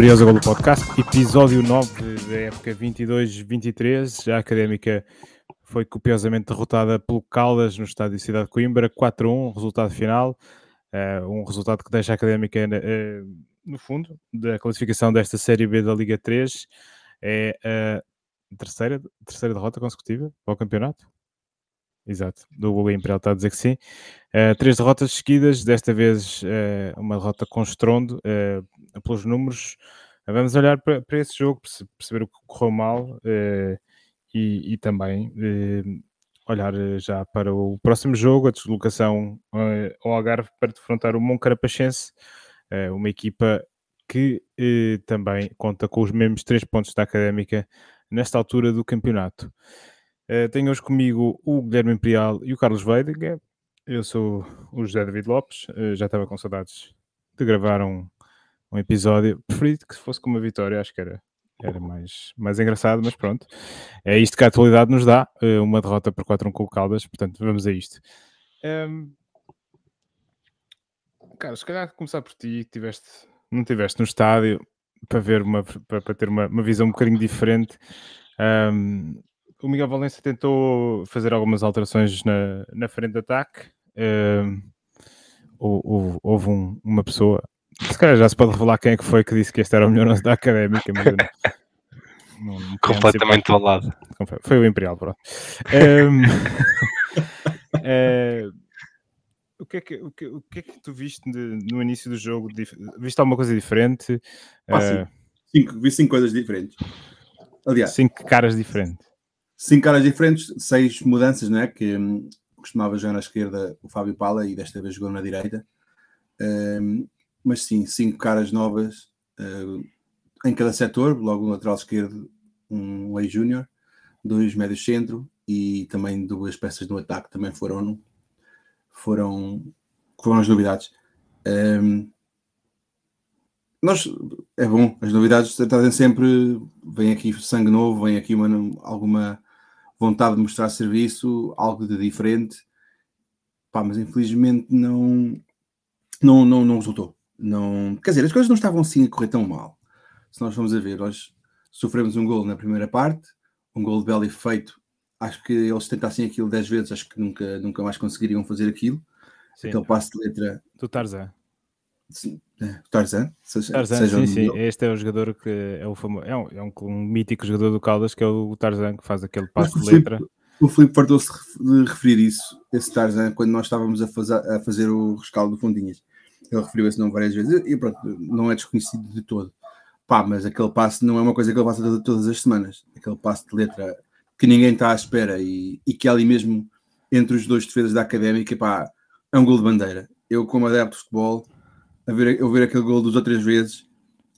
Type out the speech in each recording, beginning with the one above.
Curiosa Golo Podcast, episódio 9 da época 22-23. A Académica foi copiosamente derrotada pelo Caldas no estádio de Cidade de Coimbra, 4-1, resultado final. Uh, um resultado que deixa a Académica uh, no fundo da classificação desta Série B da Liga 3. É a terceira, terceira derrota consecutiva para o campeonato. Exato, do Google Imperial está a dizer que sim. Uh, três derrotas seguidas, desta vez uh, uma derrota com estrondo, uh, pelos números. vamos olhar para, para, esse jogo, perceber o que correu mal e, e, também olhar já para o próximo jogo, a deslocação ao Algarve para defrontar o Moncarapachense, uma equipa que também conta com os mesmos três pontos da Académica nesta altura do campeonato. Uh, tenho hoje comigo o Guilherme Imperial e o Carlos Veiga. Eu sou o José David Lopes. Uh, já estava com saudades de gravar um, um episódio. Preferi que fosse com uma vitória, acho que era, era mais, mais engraçado, mas pronto. É isto que a atualidade nos dá. Uh, uma derrota por 4-1 com o Caldas, portanto, vamos a isto. Um, ehm, cara, se calhar começar por ti, tiveste, não estiveste no estádio para ver uma para, para ter uma, uma visão um bocadinho diferente. Um, ehm, o Miguel Valença tentou fazer algumas alterações na, na frente de ataque. Uh, houve, houve um, uma pessoa, se calhar já se pode revelar quem é que foi que disse que este era o melhor 11 da académica, mas não, não, não completamente ao lado. Foi o Imperial, pronto. Um, é, o, que é que, o, que, o que é que tu viste de, no início do jogo? Viste alguma coisa diferente? Ah, uh, cinco, vi cinco coisas diferentes. Aliás, cinco caras diferentes cinco caras diferentes, seis mudanças, né? Que um, costumava jogar na esquerda o Fábio Pala e desta vez jogou na direita. Um, mas sim, cinco caras novas uh, em cada setor, logo no lateral esquerdo, um Lei Júnior, dois médios centro e também duas peças no ataque também foram foram, foram as novidades. Um, nós é bom, as novidades trazem sempre, vem aqui sangue novo, vem aqui uma, alguma vontade de mostrar serviço, algo de diferente, pá, mas infelizmente não, não, não, não resultou. Não, quer dizer, as coisas não estavam assim a correr tão mal. Se nós formos a ver, nós sofremos um gol na primeira parte, um gol de belo efeito. Acho que eles tentassem aquilo 10 vezes, acho que nunca, nunca mais conseguiriam fazer aquilo. Sim. Aquele passo de letra. Do Tarzan. Sim, é, Tarzan, seja, Tarzan seja sim, sim. Este é o jogador que é o famoso, é um, é um, um, mítico jogador do Caldas que é o Tarzan que faz aquele passo de letra. O Filipe fartou-se de referir isso, esse Tarzan, quando nós estávamos a fazer, a fazer o rescaldo do Fundinhas. Ele referiu esse nome várias vezes e pronto, não é desconhecido de todo. Pá, mas aquele passo não é uma coisa que ele passa todas as semanas. Aquele passo de letra que ninguém está à espera e, e que é ali mesmo entre os dois defesas da académica, pá, é um gol de bandeira. Eu, como adepto de futebol, a ver, eu ver aquele gol duas ou três vezes,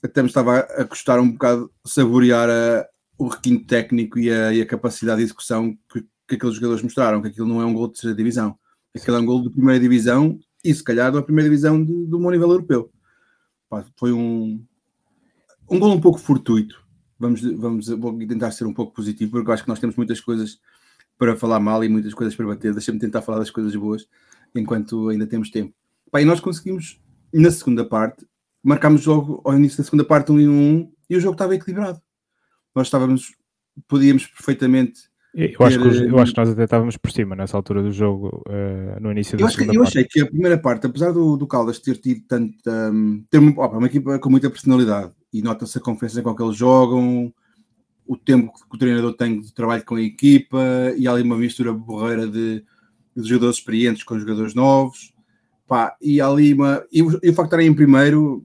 até me estava a custar um bocado saborear a, o requinte técnico e a, e a, capacidade de execução que, que aqueles jogadores mostraram, que aquilo não é um gol de terceira divisão, aquilo é um gol de primeira divisão e se calhar da primeira divisão de, do bom nível europeu. Pá, foi um, um gol um pouco fortuito. Vamos, vamos vou tentar ser um pouco positivo, porque eu acho que nós temos muitas coisas para falar mal e muitas coisas para bater. Deixa-me tentar falar das coisas boas enquanto ainda temos tempo. Pá, e nós conseguimos na segunda parte, marcámos logo ao início da segunda parte um e um e o jogo estava equilibrado. Nós estávamos, podíamos perfeitamente. Eu, ter, acho que, eu acho que nós até estávamos por cima nessa altura do jogo, uh, no início da segunda que, Eu achei que a primeira parte, apesar do, do Caldas ter tido tanto. Um, ter uma, opa, uma equipa com muita personalidade e nota-se a confiança com que eles jogam, o tempo que o treinador tem de trabalho com a equipa e há ali uma mistura borreira de, de jogadores experientes com jogadores novos Pá, e ali uma. E, o facto de estarem em primeiro,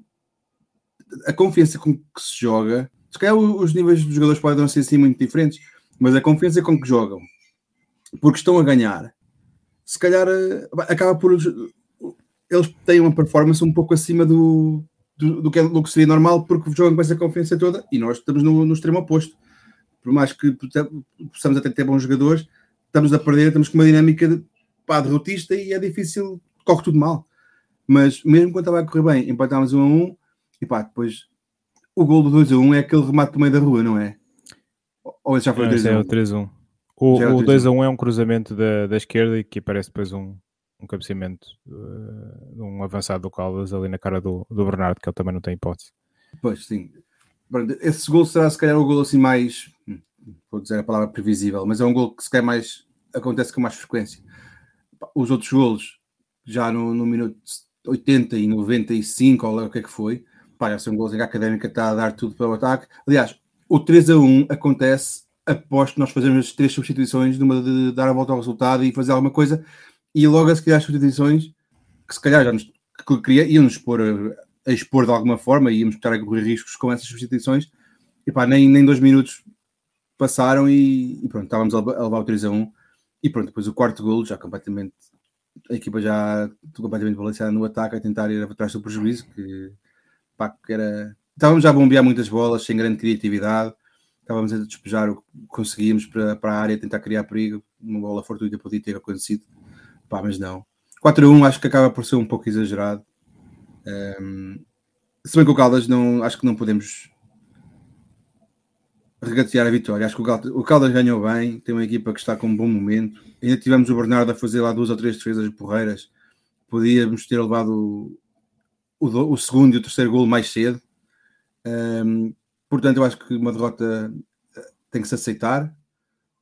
a confiança com que se joga, se calhar os níveis dos jogadores podem não ser assim muito diferentes, mas a confiança com que jogam, porque estão a ganhar, se calhar eh, acaba por. Eles têm uma performance um pouco acima do, do, do, que, é, do que seria normal, porque jogam com essa confiança toda e nós estamos no, no extremo oposto. Por mais que possamos até ter bons jogadores, estamos a perder, estamos com uma dinâmica de, pá, derrotista e é difícil corre tudo mal. Mas mesmo quando estava a correr bem, empatámos 1 a 1 e pá, depois o gol do 2 a 1 é aquele remate do meio da rua, não é? Ou esse já foi o 3 a 1? É o 3 a 1. O, é o 2 a 1 é um cruzamento da, da esquerda e que aparece depois um, um cabeceamento uh, um avançado do Caldas ali na cara do, do Bernardo, que ele também não tem hipótese. Pois sim. esse gol será se calhar o gol assim mais, hum, vou dizer a palavra previsível, mas é um gol que se calhar mais acontece com mais frequência. Os outros golos, já no, no minuto 80 e 95, ou lá o que é que foi, pá, já são gols que a académica está a dar tudo para o ataque. Aliás, o 3 a 1 acontece após que nós fazemos as três substituições, numa de dar a volta ao resultado e fazer alguma coisa, e logo a seguir as substituições, que se calhar já nos que queria, iam-nos pôr a, a, expor de alguma forma, íamos estar a correr riscos com essas substituições, e pá, nem, nem dois minutos passaram e, e pronto, estávamos a levar o 3 a 1, e pronto, depois o quarto golo, já completamente, a equipa já completamente balanceada no ataque, a tentar ir atrás do prejuízo, que pá, que era... Estávamos já a bombear muitas bolas, sem grande criatividade, estávamos a despejar o que conseguíamos para, para a área, tentar criar perigo, uma bola fortuita podia ter acontecido, pá, mas não. 4-1 acho que acaba por ser um pouco exagerado. Um, se bem que o Caldas não, acho que não podemos regatear a vitória. Acho que o Caldas, ganhou bem, tem uma equipa que está com um bom momento. Ainda tivemos o Bernardo a fazer lá duas ou três defesas porreiras. Podíamos ter levado o, o, o segundo e o terceiro golo mais cedo. Um, portanto, eu acho que uma derrota eh, tem que se aceitar.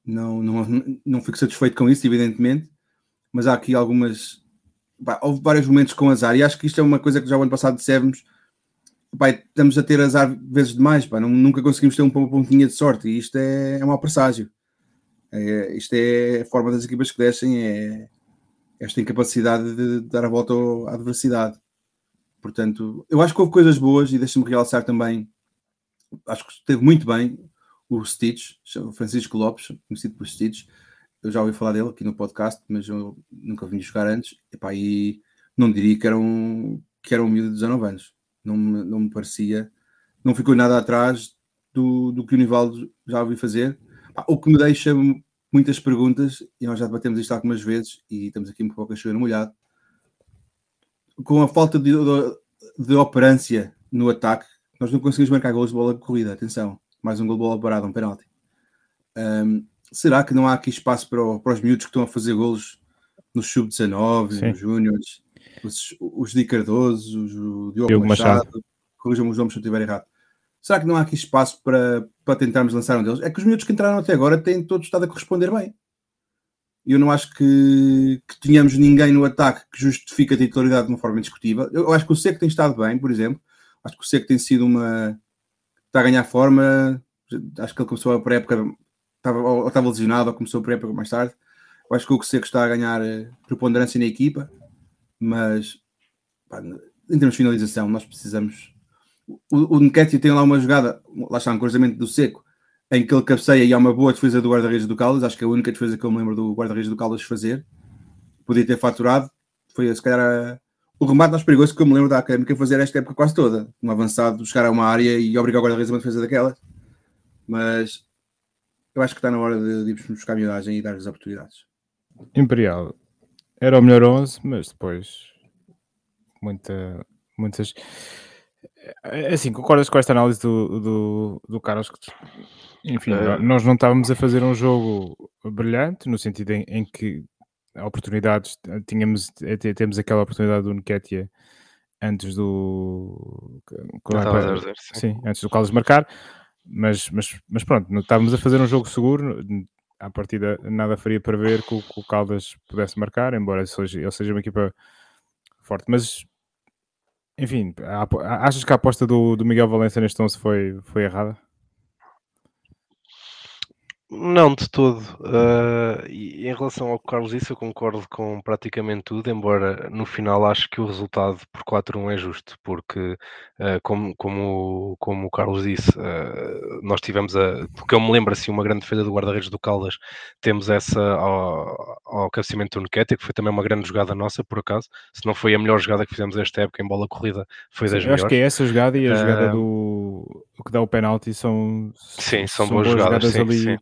Não, não, não fico satisfeito com isso, evidentemente, mas há aqui algumas pá, houve vários momentos com azar, e acho que isto é uma coisa que já o ano passado dissemos. Pá, estamos a ter azar vezes demais, pá, nunca conseguimos ter um pontinha de sorte, e isto é, é um mau presságio. É, isto é a forma das equipas que descem, é esta incapacidade de dar a volta à adversidade. Portanto, eu acho que houve coisas boas e deixa-me realçar também. Acho que esteve muito bem o Stitch, o Francisco Lopes, conhecido por Stitch, eu já ouvi falar dele aqui no podcast, mas eu nunca vim jogar antes. Epá, e não diria que era um, que era um miúdo de 19 anos. Não me, não me parecia, não ficou nada atrás do, do que o Nivaldo já ouvi fazer. O que me deixa muitas perguntas, e nós já debatemos isto algumas vezes, e estamos aqui um pouco a chover no molhado. Com a falta de, de, de operância no ataque, nós não conseguimos marcar gols de bola de corrida. Atenção, mais um gol de bola parado, um penalti. Um, será que não há aqui espaço para, para os miúdos que estão a fazer golos no Sub-19, nos Júniores, os, os Di Cardoso, o Diogo, Diogo Machado, Machado. corrijam os nomes se eu estiver errado. Será que não há aqui espaço para, para tentarmos lançar um deles? É que os miúdos que entraram até agora têm todos estado a corresponder bem. Eu não acho que, que tenhamos ninguém no ataque que justifique a titularidade de uma forma indiscutível. Eu, eu acho que o Seco tem estado bem, por exemplo. Acho que o Seco tem sido uma. está a ganhar forma. Acho que ele começou a pré-época estava, ou estava lesionado ou começou por época mais tarde. Eu acho que o Seco está a ganhar eh, preponderância na equipa, mas pá, em termos de finalização, nós precisamos. O, o tem lá uma jogada, lá está um cruzamento do Seco, em que ele cabeceia e há uma boa defesa do guarda-redes do Caldas. Acho que é a única defesa que eu me lembro do guarda-redes do Caldas fazer. Podia ter faturado. Foi se calhar a... o remate mais perigoso que eu me lembro da Académica fazer esta época quase toda. Um avançado, chegar a uma área e obrigar o guarda-redes a uma defesa daquelas. Mas eu acho que está na hora de, de irmos buscar a miudagem e dar as oportunidades. Imperial era o melhor 11, mas depois muita, muitas. É, assim, concordas com esta análise do, do, do Carlos? Enfim, é... nós não estávamos a fazer um jogo brilhante, no sentido em, em que oportunidades, tínhamos, temos aquela oportunidade do Nketiah antes do. Sim, antes do Carlos marcar mas, mas, mas pronto, estávamos a fazer um jogo seguro. À partida, nada faria para ver que o, que o Caldas pudesse marcar, embora ele seja, ele seja uma equipa forte. Mas, enfim, achas que a aposta do, do Miguel Valença neste 11 foi, foi errada? Não, de todo. Uh, e em relação ao que o Carlos disse, eu concordo com praticamente tudo, embora no final acho que o resultado por 4-1 é justo, porque, uh, como, como, como o Carlos disse, uh, nós tivemos, a, porque eu me lembro assim, uma grande defesa do guarda-redes do Caldas, temos essa ao, ao cabeceamento do Nketiah, que foi também uma grande jogada nossa, por acaso, se não foi a melhor jogada que fizemos esta época em bola corrida, foi das Sim, melhores. Acho que é essa jogada e a jogada do o que dá o penalti são, sim, são, são boas, boas jogadas, sim, ali sim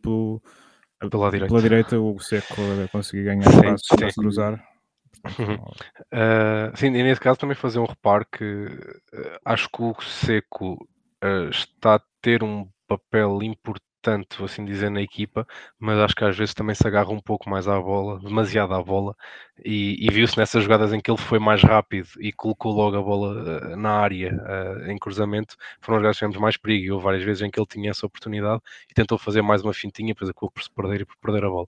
pela direita. Pela direita o Seco conseguir ganhar sim, espaço para cruzar. Uhum. Uh, sim, e nesse caso também fazer um reparo que uh, acho que o Seco uh, está a ter um papel importante tanto, assim dizer, na equipa, mas acho que às vezes também se agarra um pouco mais à bola, demasiado à bola, e, e viu-se nessas jogadas em que ele foi mais rápido e colocou logo a bola uh, na área uh, em cruzamento, foram as jogadas que tivemos mais perigo, e houve várias vezes em que ele tinha essa oportunidade e tentou fazer mais uma fintinha, depois acabou por se perder e por perder a bola.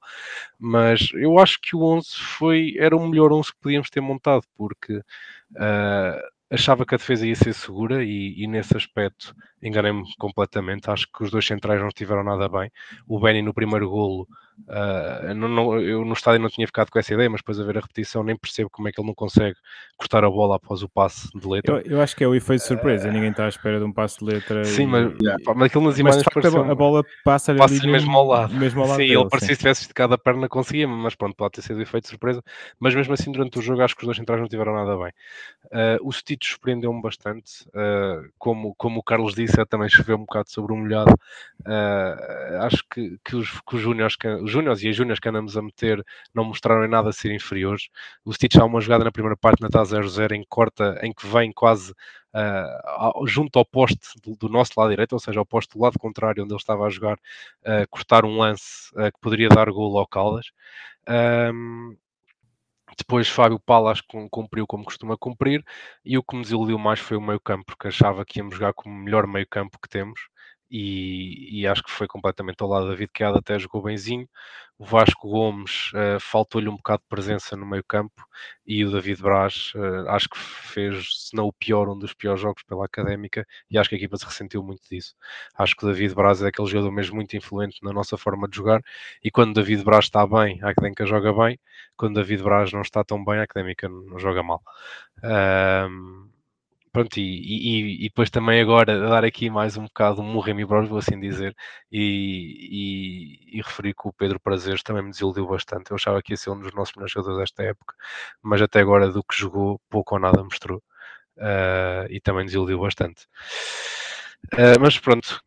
Mas eu acho que o 11 foi, era o melhor 11 que podíamos ter montado, porque uh, achava que a defesa ia ser segura e, e nesse aspecto enganei-me completamente. Acho que os dois centrais não estiveram nada bem. O Benny no primeiro golo Uh, não, não, eu no estádio não tinha ficado com essa ideia, mas depois a ver a repetição nem percebo como é que ele não consegue cortar a bola após o passe de letra. Eu, eu acho que é o efeito de surpresa, uh, ninguém está à espera de um passe de letra. Sim, e... mas, yeah. mas aquilo nas imagens mas, pareceu, a bola passa, passa mesmo, ao lado. Mesmo ao lado sim, dele, ele parecia que tivesse esticado a perna, conseguia, mas pronto, pode ter sido o efeito de surpresa. Mas mesmo assim, durante o jogo, acho que os dois centrais não tiveram nada bem. Uh, o Stitch surpreendeu-me bastante, como, como o Carlos disse, também choveu um bocado sobre o molhado. acho que, que os, que os Júniors e as Júniors que andamos a meter não mostraram em nada ser inferiores. O Stitch há uma jogada na primeira parte na TAS 0-0 em corta, em que vem quase uh, junto ao poste do, do, nosso lado direito, ou seja, ao poste do lado contrário onde ele estava a jogar, uh, cortar um lance uh, que poderia dar gol ao Caldas. Um, depois Fábio Palas cumpriu como costuma cumprir e o que me desiludiu mais foi o meio campo, porque achava que íamos jogar com o melhor meio campo que temos e, e, acho que foi completamente ao lado. David Queada até jogou benzinho. O Vasco Gomes uh, faltou-lhe um bocado de presença no meio campo e o David Braz uh, acho que fez, se não o pior, um dos piores jogos pela Académica e acho que a equipa se ressentiu muito disso. Acho que o David Braz é aquele jogador mesmo muito influente na nossa forma de jogar e quando o David Braz está bem, a Académica joga bem. Quando o David Braz não está tão bem, a Académica não joga mal. Pronto, e, e, e, depois também agora dar aqui mais um bocado um Morremi Bros, vou assim dizer, e, e, referir que o Pedro Prazeres também me desiludiu bastante. Eu achava que ia ser um dos nossos melhores jogadores desta época, mas até agora do que jogou, pouco ou nada mostrou. Uh, e também desiludiu bastante. Uh, mas pronto,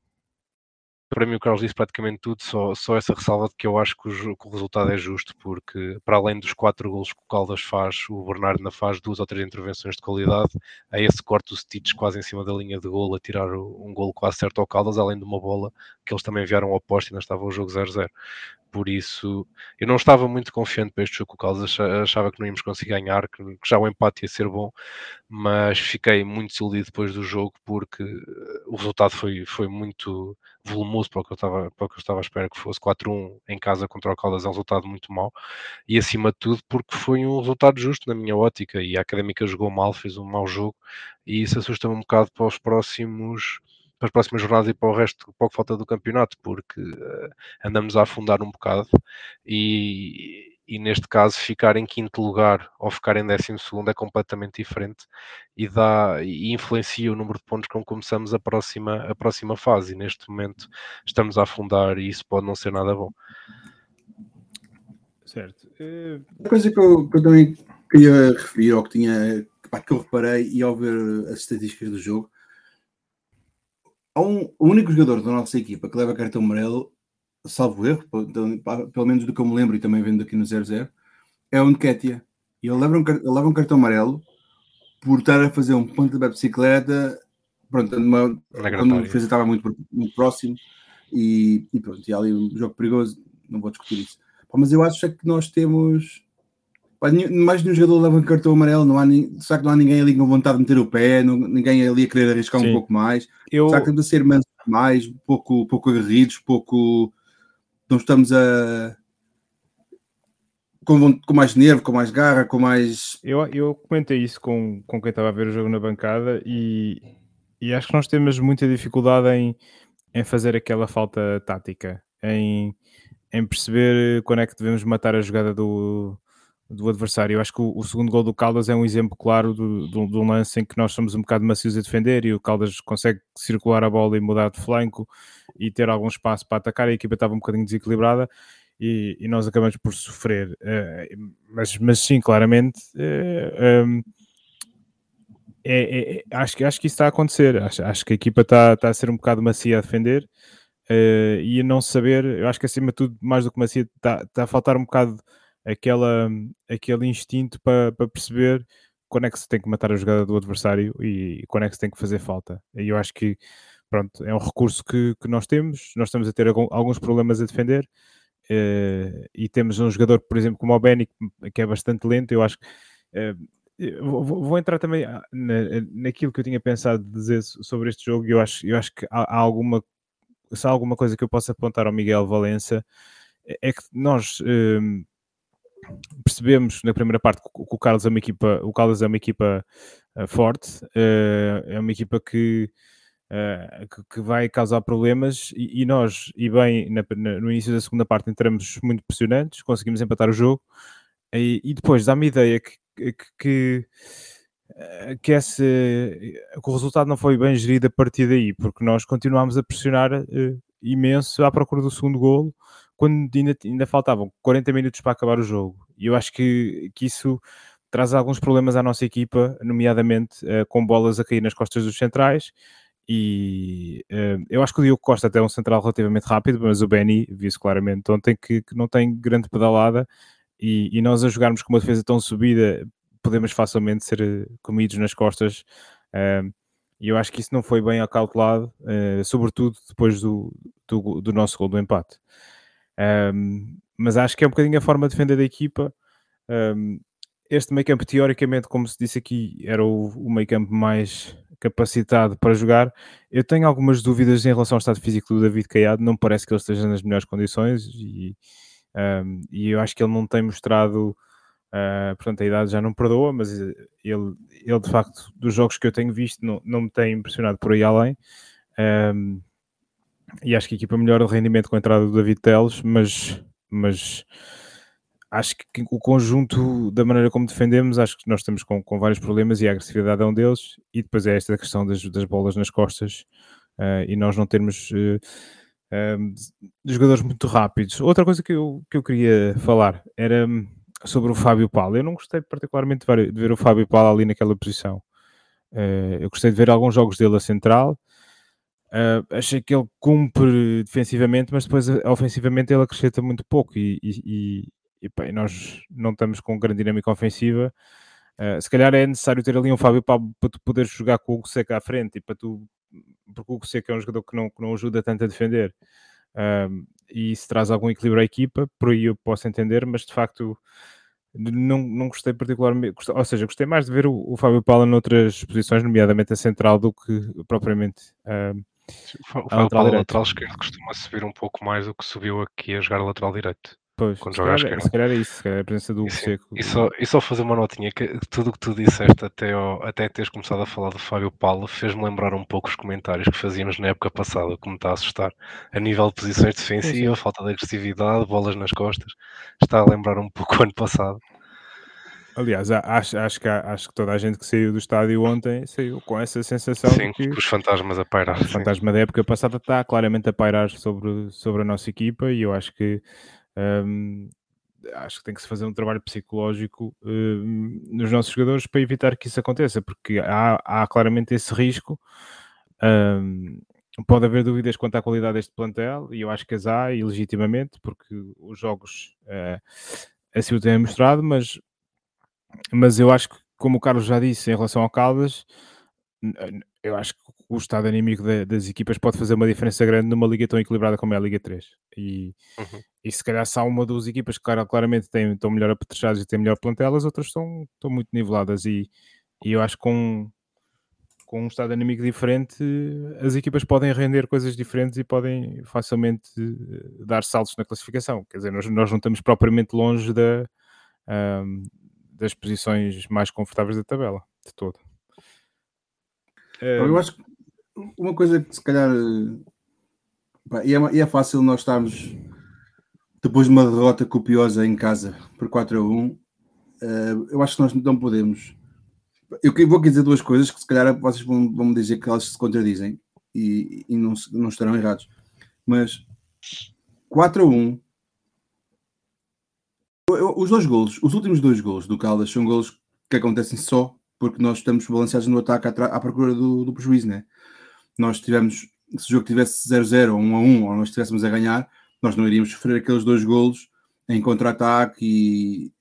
para mim o Carlos disse praticamente tudo, só, só essa ressalva de que eu acho que o, que o, resultado é justo, porque para além dos quatro golos que o Caldas faz, o Bernardo ainda faz duas ou três intervenções de qualidade, a esse corte o Stitch quase em cima da linha de golo, a tirar um golo quase certo ao Caldas, além de uma bola que eles também enviaram ao posto e ainda estava o jogo 0-0 por isso eu não estava muito confiante para este jogo o Caldas, achava que não íamos conseguir ganhar, que já o empate ia ser bom, mas fiquei muito desiludido depois do jogo porque eh, o resultado foi, foi muito volumoso para o, que eu estava, para o que eu estava à espera que fosse. 4-1 em casa contra o Caldas, é um resultado muito mau. E acima de tudo porque foi um resultado justo na minha ótica. E a Académica jogou mal, fez um mau jogo. E isso assusta-me um bocado para os próximos para as próximas jornadas e para o resto, para o que falta do campeonato, porque uh, andamos a afundar um bocado. E, e neste caso ficar em quinto lugar ou ficar em décimo segundo é completamente diferente e dá e influencia o número de pontos com que começamos a próxima, a próxima fase e neste momento estamos a afundar e isso pode não ser nada bom. Certo. Uh... A coisa que eu, que eu, também queria referir, ou que tinha que eu reparei e ao ver as estatísticas do jogo, há um, o único jogador da nossa equipa que leva cartão amarelo, salvo erro, pelo menos do que eu me lembro e também vendo aqui no 0-0, é o Nketia. E ele leva, um, ele leva um cartão amarelo por estar a fazer um ponto de bicicleta pronto, numa, quando a defesa estava muito, muito próximo e, e pronto, e ali um jogo perigoso, não vou discutir isso. Mas eu acho que nós temos mais de um jogador leva um cartão amarelo, não há, será que não há ninguém ali com vontade de meter o pé, não, ninguém ali a querer arriscar Sim. um pouco mais? Eu... Será que temos a ser mansos mais, pouco, pouco aguerridos, pouco. Não estamos a. Com, com mais nervo, com mais garra, com mais. Eu, eu comentei isso com, com quem estava a ver o jogo na bancada e, e acho que nós temos muita dificuldade em, em fazer aquela falta tática, em, em perceber quando é que devemos matar a jogada do do adversário. Eu acho que o, o, segundo gol do Caldas é um exemplo claro do, do, do, lance em que nós somos um bocado macios a defender e o Caldas consegue circular a bola e mudar de flanco e ter algum espaço para atacar. A equipa estava um bocadinho desequilibrada e, e nós acabamos por sofrer. Uh, mas, mas sim, claramente. Uh, um, é, é, acho, que, acho que isso está a acontecer. Acho, acho que a equipa está, está a ser um bocado macia a defender uh, e a não saber. Eu acho que acima de tudo, mais do que macia, está, está a faltar um bocado aquela, aquele instinto para, para perceber quando é que se tem que matar a jogada do adversário e quando é que se tem que fazer falta. E eu acho que pronto, é um recurso que, que nós temos, nós estamos a ter alguns problemas a defender, uh, e temos um jogador, por exemplo, como o Benny, que é bastante lento, eu acho que uh, vou, vou, entrar também na, naquilo que eu tinha pensado dizer sobre este jogo, eu acho, eu acho que há, há alguma se há alguma coisa que eu possa apontar ao Miguel Valença, é, é que nós uh, percebemos na primeira parte que o Carlos é uma equipa, o Carlos é uma equipa uh, forte, uh, é uma equipa que, que, que, vai causar problemas e, nós, e bem, no início da segunda parte entramos muito pressionantes, conseguimos empatar o jogo e, depois dá-me a ideia que, que, que esse, que o resultado não foi bem gerido a partir daí, porque nós continuámos a pressionar imenso à procura do segundo golo, quando ainda, ainda faltavam 40 minutos para acabar o jogo. E eu acho que, que isso traz alguns problemas à nossa equipa, nomeadamente uh, com bolas a cair nas costas dos centrais. E uh, eu acho que o Diogo Costa até é um central relativamente rápido, mas o Benny viu-se claramente ontem que, que, não tem grande pedalada. E, e, nós a jogarmos com uma defesa tão subida podemos facilmente ser eh, comidos nas costas. Uh, e eu acho que isso não foi bem acautelado, sobretudo depois do, do, do, nosso gol do empate. Um, mas acho que é um bocadinho a forma de defender da equipa. Um, este meio campo, teoricamente, como se disse aqui, era o, o meio campo mais capacitado para jogar. Eu tenho algumas dúvidas em relação ao estado físico do David Caiado, não parece que ele esteja nas melhores condições e, um, e eu acho que ele não tem mostrado Uh, portanto, a idade já não perdoa, mas ele, ele de facto, dos jogos que eu tenho visto, não, não me tem impressionado por aí além. Um, e acho que a equipa melhora o rendimento com a entrada do David Teles, mas, mas acho que o conjunto da maneira como defendemos, acho que nós estamos com, com vários problemas e a agressividade é um deles. E depois é esta questão das, das bolas nas costas uh, e nós não termos. Uh, jogadores muito rápidos. Outra coisa que eu, que eu queria falar era sobre o Fábio Paulo. Eu não gostei particularmente de ver o Fábio Paulo ali naquela posição. Uh, eu gostei de ver alguns jogos dele a central. Uh, achei que ele cumpre defensivamente, mas depois eh, ofensivamente ele acrescenta muito pouco e, e, e, e pá, nós não estamos com grande dinâmica ofensiva. Uh, se calhar é necessário ter ali um Fábio Paulo para tu poderes jogar com o Hugo Seca à frente e para tu, porque o Hugo Seca é um jogador que não, que não ajuda tanto a defender. Uh, e se traz algum equilíbrio à equipa, por aí eu posso entender, mas de facto não, não gostei particularmente, ou seja, gostei mais de ver o, o Fábio Paula noutras posições, nomeadamente a central, do que propriamente o Fábio Paula lateral esquerdo costuma subir um pouco mais do que subiu aqui a jogar lateral direito. Pois, quando se, calhar, é, se calhar é isso, se calhar é a presença do Hugo Seco. E só, e só fazer uma notinha, que tudo o que tu disseste até, ao, até teres começado a falar do Fábio Paulo fez-me lembrar um pouco os comentários que fazíamos na época passada, que me está a assustar. A nível de posições defensivas, falta de agressividade, bolas nas costas, está a lembrar um pouco o ano passado. Aliás, acho, acho, que, acho que toda a gente que saiu do estádio ontem saiu com essa sensação sim, que os fantasmas a pairar. O fantasma da época passada está claramente a pairar sobre, sobre a nossa equipa e eu acho que um, acho que tem que se fazer um trabalho psicológico uh, nos nossos jogadores para evitar que isso aconteça, porque há, há claramente esse risco. Um, pode haver dúvidas quanto à qualidade deste plantel, e eu acho que as há, e legitimamente, porque os jogos uh, assim o têm mostrado, mas, mas eu acho que, como o Carlos já disse em relação ao Caldas, eu acho que o estado anímico das equipas pode fazer uma diferença grande numa liga tão equilibrada como é a Liga 3. E, uhum. e se calhar se há uma duas equipas que claramente têm, estão melhor apetrechadas e têm melhor plantel, as outras estão, estão muito niveladas. E, e eu acho que com, com um estado anímico diferente, as equipas podem render coisas diferentes e podem facilmente eh, dar saltos na classificação. Quer dizer, nós, nós não estamos propriamente longe da, um, das posições mais confortáveis da tabela, de todo. Eu acho que uma coisa que se calhar pá, e, é, e, é, fácil nós estarmos depois de uma derrota copiosa em casa por 4 a 1 uh, eh, eu acho que nós não podemos. Eu vou dizer duas coisas que se calhar vocês vão, vão dizer que elas se contradizem e, e não, não estarão errados. Mas 4 a 1 os dois golos, os últimos dois golos do Caldas são golos que acontecem só porque nós estamos balanceados no ataque à, à procura do, do prejuízo, né? nós tivemos, se o jogo tivesse 0-0 ou 1-1, ou nós estivéssemos a ganhar, nós não iríamos sofrer aqueles dois golos em contra-ataque e,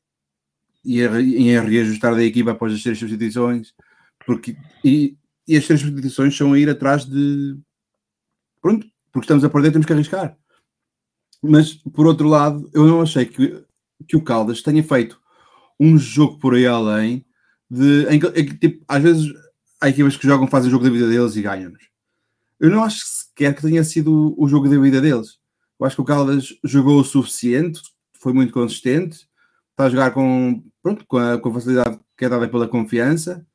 e em reajustar da equipa após as três substituições, porque, e, e as três substituições são a ir atrás de, pronto, porque estamos a perder, temos que arriscar. Mas, por outro lado, eu não achei que, que o Caldas tenha feito um jogo por aí além de, em em tipo, às vezes há equipas que jogam, fazem o jogo da vida deles e ganham-nos. Eu não acho sequer que tenha sido o jogo da vida deles. Eu acho que o Caldas jogou o suficiente, foi muito consistente, está a jogar com, pronto, com, a, com a facilidade que é dada pela confiança,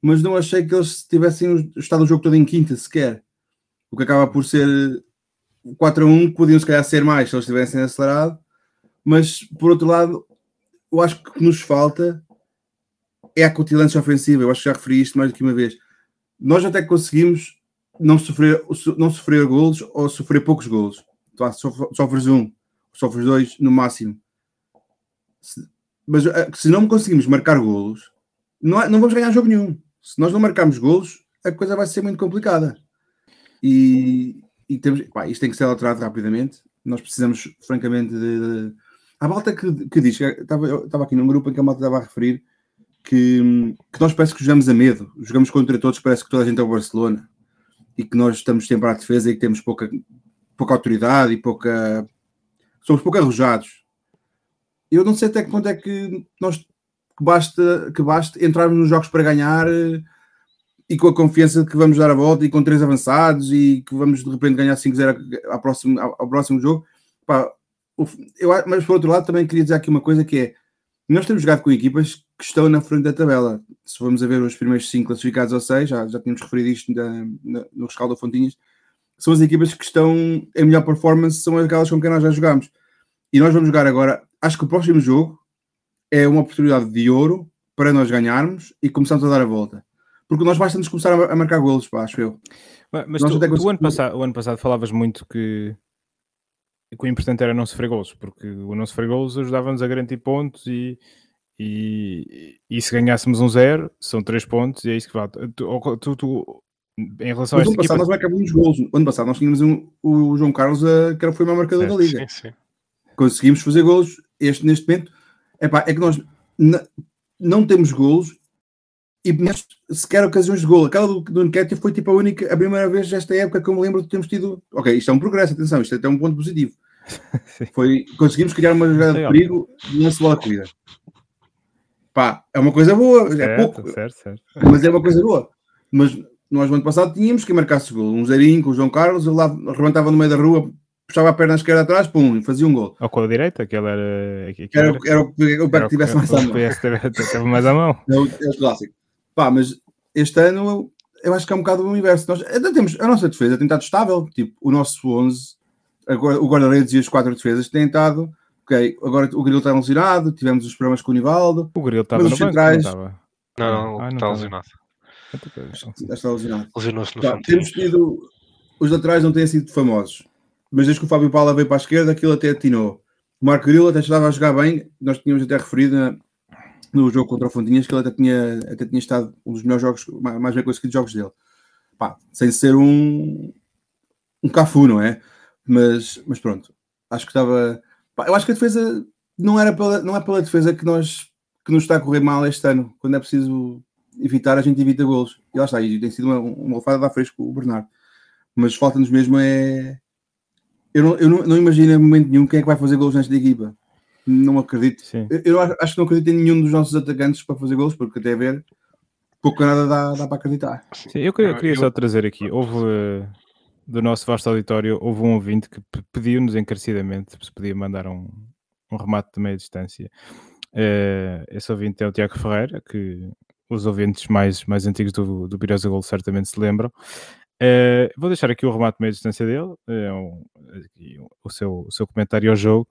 mas não achei que eles tivessem estado o jogo todo em quinta sequer. O que acaba por ser 4 a 1, podiam se calhar ser mais se eles tivessem acelerado, mas por outro lado, eu acho que o que nos falta é a cutilância ofensiva. Eu acho que já referi isto mais do que uma vez. Nós até conseguimos não sofrer, não sofrer golos ou sofrer poucos golos. Então, sofres um, sofres dois no máximo. Mas eh, se não conseguimos marcar golos, não, não vamos ganhar jogo nenhum. Se nós não marcarmos golos, a coisa vai ser muito complicada. E, e temos, pá, isto tem que ser alterado rapidamente. Nós precisamos, francamente, de. de... A malta que, que diz, estava, estava aqui num grupo em que a malta estava a referir que, que nós parece que jogamos a medo, jogamos contra todos, parece que toda a gente é o Barcelona e que nós estamos sempre à defesa e que temos pouca, pouca autoridade e pouca. somos pouco arrojados. Eu não sei até que ponto é que nós que basta, que basta entrarmos nos jogos para ganhar eh, e com a confiança de que vamos dar a volta e com três avançados e que vamos de repente ganhar 5-0 ao próximo, ao próximo jogo. Pá, eu, mas por outro lado também queria dizer aqui uma coisa que é nós temos jogado com equipas que estão na frente da tabela. Se formos a ver os primeiros 5 classificados ou 6, já, já tínhamos referido isto na, na, no rescaldo Fontinhas, são as equipas que estão em melhor performance, são aquelas com quem nós já jogamos. E nós vamos jogar agora, acho que o próximo jogo é uma oportunidade de ouro para nós ganharmos e começarmos a dar a volta. Porque nós basta-nos começar a, marcar golos, pá, acho eu. Mas tu, tu ano passado, o ano passado falavas muito que o importante era não sofrer golos, porque o não sofrer golos ajudava-nos a garantir pontos e, e, e se ganhássemos um zero, são três pontos e é isso que vale. Tu, tu, tu em relação Mas a ano passado nós marcávamos golos. Ano passado nós tínhamos um, o João Carlos, a, que foi o marcador certo, da Liga. Sim, sim. Conseguimos fazer golos. Este, neste momento, epá, é que nós não temos golos e sequer ocasiões de gol. Aquela do, do Nketiah foi tipo a única, a primeira vez desta época que eu me lembro de termos tido. Ok, isto é um progresso, atenção, isto é até um ponto positivo. Foi, conseguimos criar uma jogada de perigo e uma bola corrida pá, é uma coisa boa, é certo, é pouco, certo, certo. mas é uma coisa boa. Mas nós no ano passado tínhamos que marcar-se gol, um zerinho com o João Carlos, ele lá arrebentava no meio da rua, puxava a perna esquerda atrás, pum, e fazia um gol. Ou com a direita, que ele era. Aquele era, era, era, o pé que tivesse mais à mão. Teve mais à mão. É o, é o clássico. Pá, mas este ano eu acho que é um bocado o inverso. Nós ainda temos a nossa defesa tem estado estável, tipo, o nosso 11, agora, o guarda-redes e as quatro defesas têm estado ok, agora o Grilo está lesionado, tivemos os problemas com o Nivaldo. O Grilo estava no centrais... banco, não estava? Não, não, ah, não está lesionado. Está lesionado. Lesionou-se no tá, Temos tido, os laterais não têm sido famosos, mas desde que o Fábio Paula veio para a esquerda, aquilo até atinou. O Marco Grilo até estava a jogar bem, nós tínhamos até referido na, no jogo contra o Fontinhas que ele até tinha, até tinha estado um dos melhores jogos, mais bem conseguidos jogos dele. Pá, sem ser um, um Cafu, não é? Mas, mas pronto, acho que estava eu acho que a defesa não, era pela, não é pela defesa que, nós, que nos está a correr mal este ano. Quando é preciso evitar, a gente evita golos. E lá está, e tem sido uma, uma lefada da fresco o Bernardo. Mas falta-nos mesmo é. Eu, não, eu não, não, imagino em momento nenhum quem é que vai fazer golos nesta equipa. Não acredito. Eu, eu, acho que não acredito em nenhum dos nossos atacantes para fazer golos, porque até a ver, pouco nada dá, dá para acreditar. Sim, eu queria, queria só trazer aqui. Houve do nosso vasto auditório, houve um ouvinte que pediu-nos encarecidamente se podia mandar um, um remate de meia distância. Uh, esse ouvinte é o Tiago Ferreira, que os ouvintes mais, mais antigos do, do Birosa Gol certamente se lembram. Uh, vou deixar aqui o remate de meia distância dele, é um, o, seu, o seu comentário ao jogo,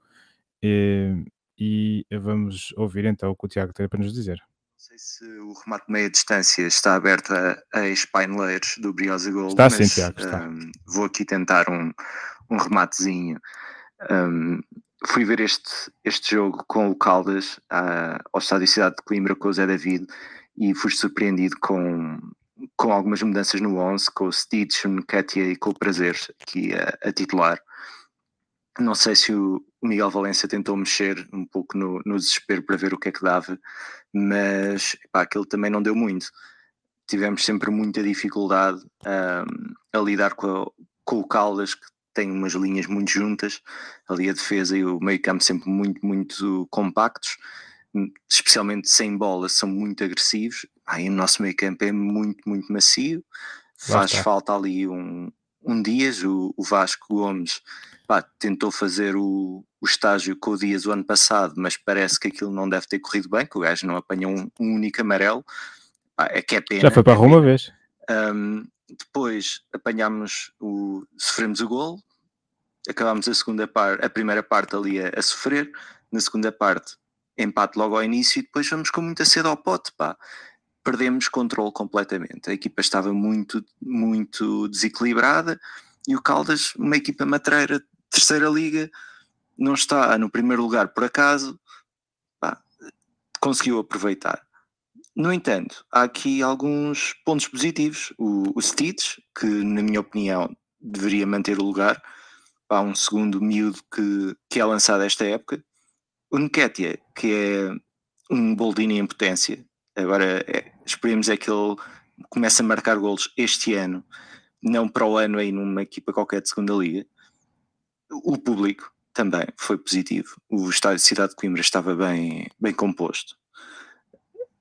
uh, e vamos ouvir então o que o Tiago tem para nos dizer sei se o remate de meia distância está aberto a, a ex-paineleiros do Briosa Gold. Está mas, sim, Tiago, está. Um, vou aqui tentar um, um rematezinho. Um, fui ver este, este jogo com o Caldas uh, ao Estádio Cidade de Coimbra com o Zé David e fui surpreendido com, com algumas mudanças no 11, com o Stitch, o Nkatia e com o Prazer aqui a, a titular. Não sei se o, Miguel Valência tentou mexer um pouco no, no, desespero para ver o que é que dava, mas pá, aquilo também não deu muito. Tivemos sempre muita dificuldade um, a lidar com a, com o Caldas, que tem umas linhas muito juntas, ali a defesa e o meio campo sempre muito, muito compactos, especialmente sem bola, são muito agressivos. Aí o nosso meio campo é muito, muito macio. Faz falta ali um, um Dias, o, o Vasco Gomes pá, tentou fazer o, o estágio com o Dias o ano passado, mas parece que aquilo não deve ter corrido bem, que o gajo não apanhou um, um único amarelo. Pá, é que é pena. Já foi para a é Roma uma vez. Um, depois apanhámos o. sofremos o gol, acabámos a segunda parte, a primeira parte ali a, a, sofrer, na segunda parte empate logo ao início e depois vamos com muita sede ao pote, pá. Perdemos controle completamente. A equipa estava muito, muito desequilibrada e o Caldas, uma equipa matreira, terceira liga, não está no primeiro lugar por acaso, pá, conseguiu aproveitar. No entanto, há aqui alguns pontos positivos. O, o Stitch, que na minha opinião deveria manter o lugar, há um segundo miúdo que, que é lançado esta época. O Nketiah, que é um Boldini em potência. Agora é, esperemos é que ele comece a marcar golos este ano, não para o ano aí numa equipa qualquer de segunda liga. O público também foi positivo. O estádio de Cidade de Coimbra estava bem, bem composto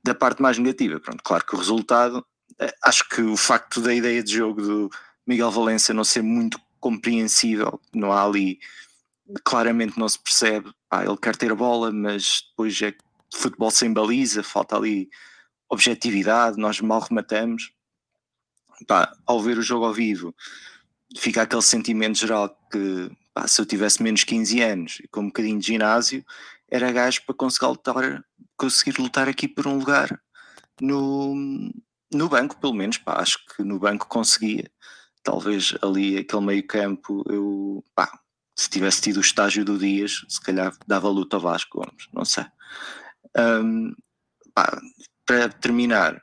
da parte mais negativa, pronto, claro que o resultado, eh, acho que o facto da ideia de jogo do Miguel Valença não ser muito compreensível, não há ali, claramente não se percebe, pá, ele quer ter a bola, mas depois é futebol sem baliza, falta ali objetividade, nós mal rematamos. Pá, ao ver o jogo ao vivo, fica aquele sentimento geral que pá, se eu tivesse menos 15 anos e com um bocadinho de ginásio, era gajo para conseguir lutar, conseguir lutar aqui por um lugar no, no banco, pelo menos, pá, acho que no banco conseguia. Talvez ali aquele meio campo, eu, pá, se tivesse tido o estágio do Dias, se calhar dava luta ao Vasco Gomes, não sei. Um, pá, para terminar,